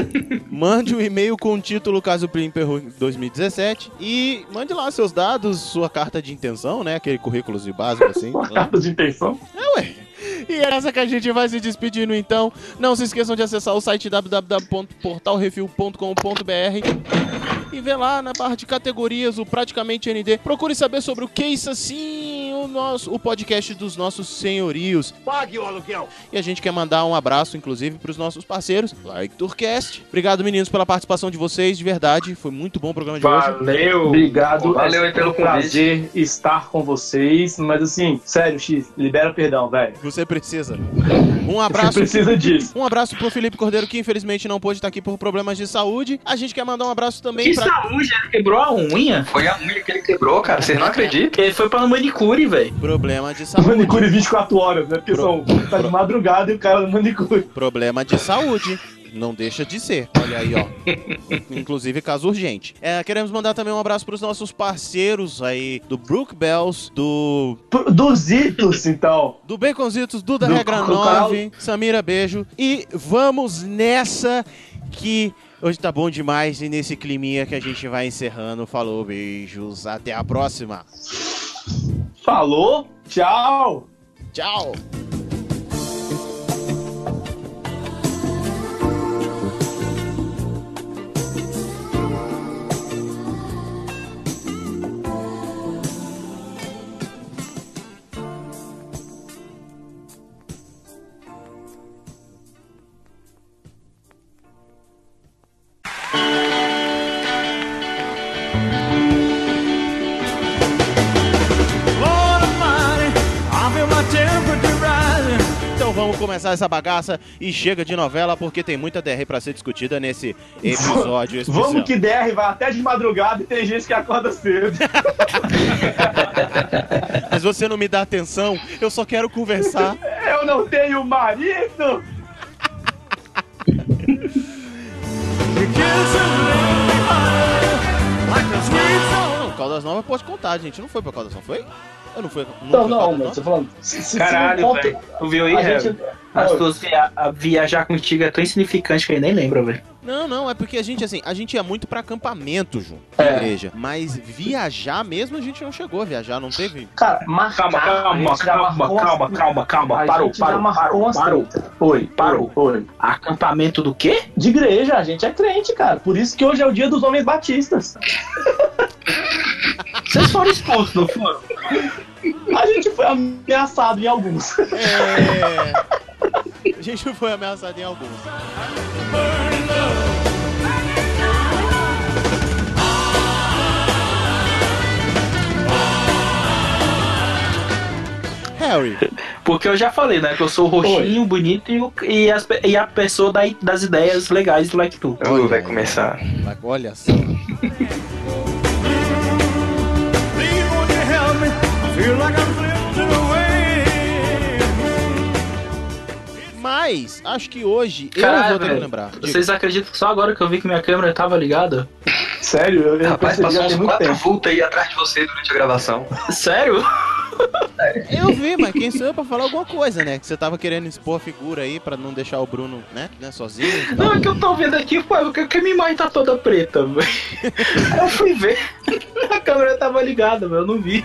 B: mande um e-mail com o título Caso Plínio Perru 2017 e mande lá seus dados, sua carta de intenção, né? Aquele currículo de básico assim.
A: Carta de intenção.
B: É, ué. E é essa que a gente vai se despedindo então. Não se esqueçam de acessar o site www.portalrefil.com.br e ver lá na barra de categorias o Praticamente ND. Procure saber sobre o que isso assim, nosso o podcast dos nossos senhorios.
I: Pague o aluguel.
B: E a gente quer mandar um abraço, inclusive, para os nossos parceiros, Like Tourcast. Obrigado, meninos, pela participação de vocês, de verdade. Foi muito bom o programa de hoje.
C: Valeu.
A: Obrigado.
D: Valeu
A: é
D: aí pelo
A: um prazer estar com vocês. Mas assim, sério, X, libera perdão, velho.
B: Você precisa. Um
A: Você
B: abraço.
A: precisa disso.
B: Um abraço pro Felipe Cordeiro, que infelizmente não pôde estar aqui por problemas de saúde. A gente quer mandar um abraço também
C: Que
B: pra.
C: saúde, ele quebrou a unha?
D: Foi a unha que ele quebrou, cara. Vocês não acreditam?
C: Ele foi pra manicure, velho.
B: Problema de saúde.
A: Manicure 24 horas, né? Porque
B: Pro-
A: são, tá de madrugada e o cara no manicure.
B: Problema de saúde. Não deixa de ser. Olha aí, ó. Inclusive, caso urgente. É, queremos mandar também um abraço pros nossos parceiros aí do Brook Bells, do.
A: Dos itos, então.
B: Do Baconzitos, do da
A: Do
B: Regra
A: Coco
B: 9, Samira, beijo. E vamos nessa que hoje tá bom demais e nesse climinha que a gente vai encerrando. Falou, beijos, até a próxima.
A: Falou, tchau.
B: Tchau. Começar essa bagaça e chega de novela porque tem muita DR pra ser discutida nesse episódio especial.
A: Vamos que DR vai até de madrugada e tem gente que acorda cedo.
B: Mas você não me dá atenção, eu só quero conversar.
A: Eu não tenho marido!
B: Caldas Novas pode contar, gente. Não foi pra Caldas Novas, foi? Eu não fui.
A: Não, não,
B: Caldas
A: mas tô falando. Se, se
C: Caralho,
A: não
C: velho. Tu viu aí,
A: a gente-
C: As duas via viajar contigo é tão insignificante que eu nem lembro, velho.
B: Não, não, é porque a gente, assim, a gente ia muito pra acampamento, Ju,
A: É.
B: igreja. Mas viajar mesmo, a gente não chegou a viajar, não teve.
A: Cara, marcar.
C: Calma, calma, calma, calma, calma, calma. Parou, parou, parou, parou.
A: Oi,
C: Parou.
A: Oi.
C: Acampamento do quê?
A: De igreja, a gente é crente, cara. Por isso que hoje é o dia dos homens batistas.
C: Vocês foram expulsos, não foram?
A: A gente foi ameaçado em alguns.
B: É. A gente foi ameaçado em alguns. Harry,
C: Porque eu já falei, né? Que eu sou roxinho, bonito e, o- e, as e a pessoa da- das ideias legais do Like Tu.
D: Uh, vai começar.
B: mas olha só. Mas, acho que hoje eu
C: Caralho,
B: vou ter que lembrar.
C: Vocês acreditam que só agora que eu vi que minha câmera tava ligada?
A: Sério, eu, eu
D: Rapaz, passou uns quatro vultos aí atrás de você durante a gravação.
C: Sério?
B: Eu vi, mas quem sou eu pra falar alguma coisa, né? Que você tava querendo expor a figura aí pra não deixar o Bruno, né, né sozinho.
C: Não, é que eu tô vendo aqui, pô, porque que a minha imagem tá toda preta, velho. Eu fui ver. A câmera tava ligada, velho, eu não vi.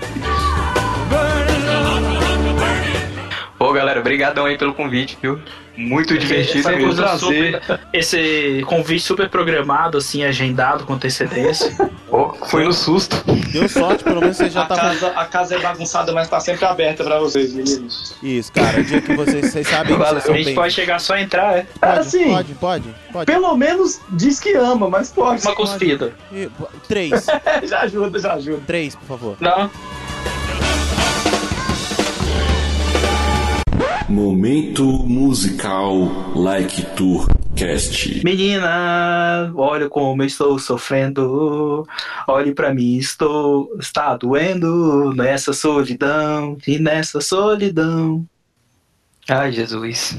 D: Pô, galera, brigadão aí pelo convite, viu? Muito divertido
C: Essa
D: mesmo.
C: super- esse convite super programado, assim, agendado com antecedência.
D: Pô, foi no susto.
B: Deu sorte, pelo menos você já
A: a,
B: tá.
A: casa, a casa é bagunçada, mas tá sempre aberta pra vocês, meninos.
B: Isso, cara. O dia que vocês, vocês sabem que vocês
C: A gente
B: bem.
C: pode chegar só a entrar, é?
B: Pode,
A: assim,
B: pode, pode, pode.
A: Pelo menos diz que ama, mas pode.
C: Uma cuspida.
B: E- Três.
A: já ajuda, já ajuda.
B: Três, por favor.
C: Não.
H: Momento musical Like Tour Cast.
C: Menina, olha como eu estou sofrendo. Olhe pra mim, estou. Está doendo nessa solidão e nessa solidão.
D: Ai, Jesus.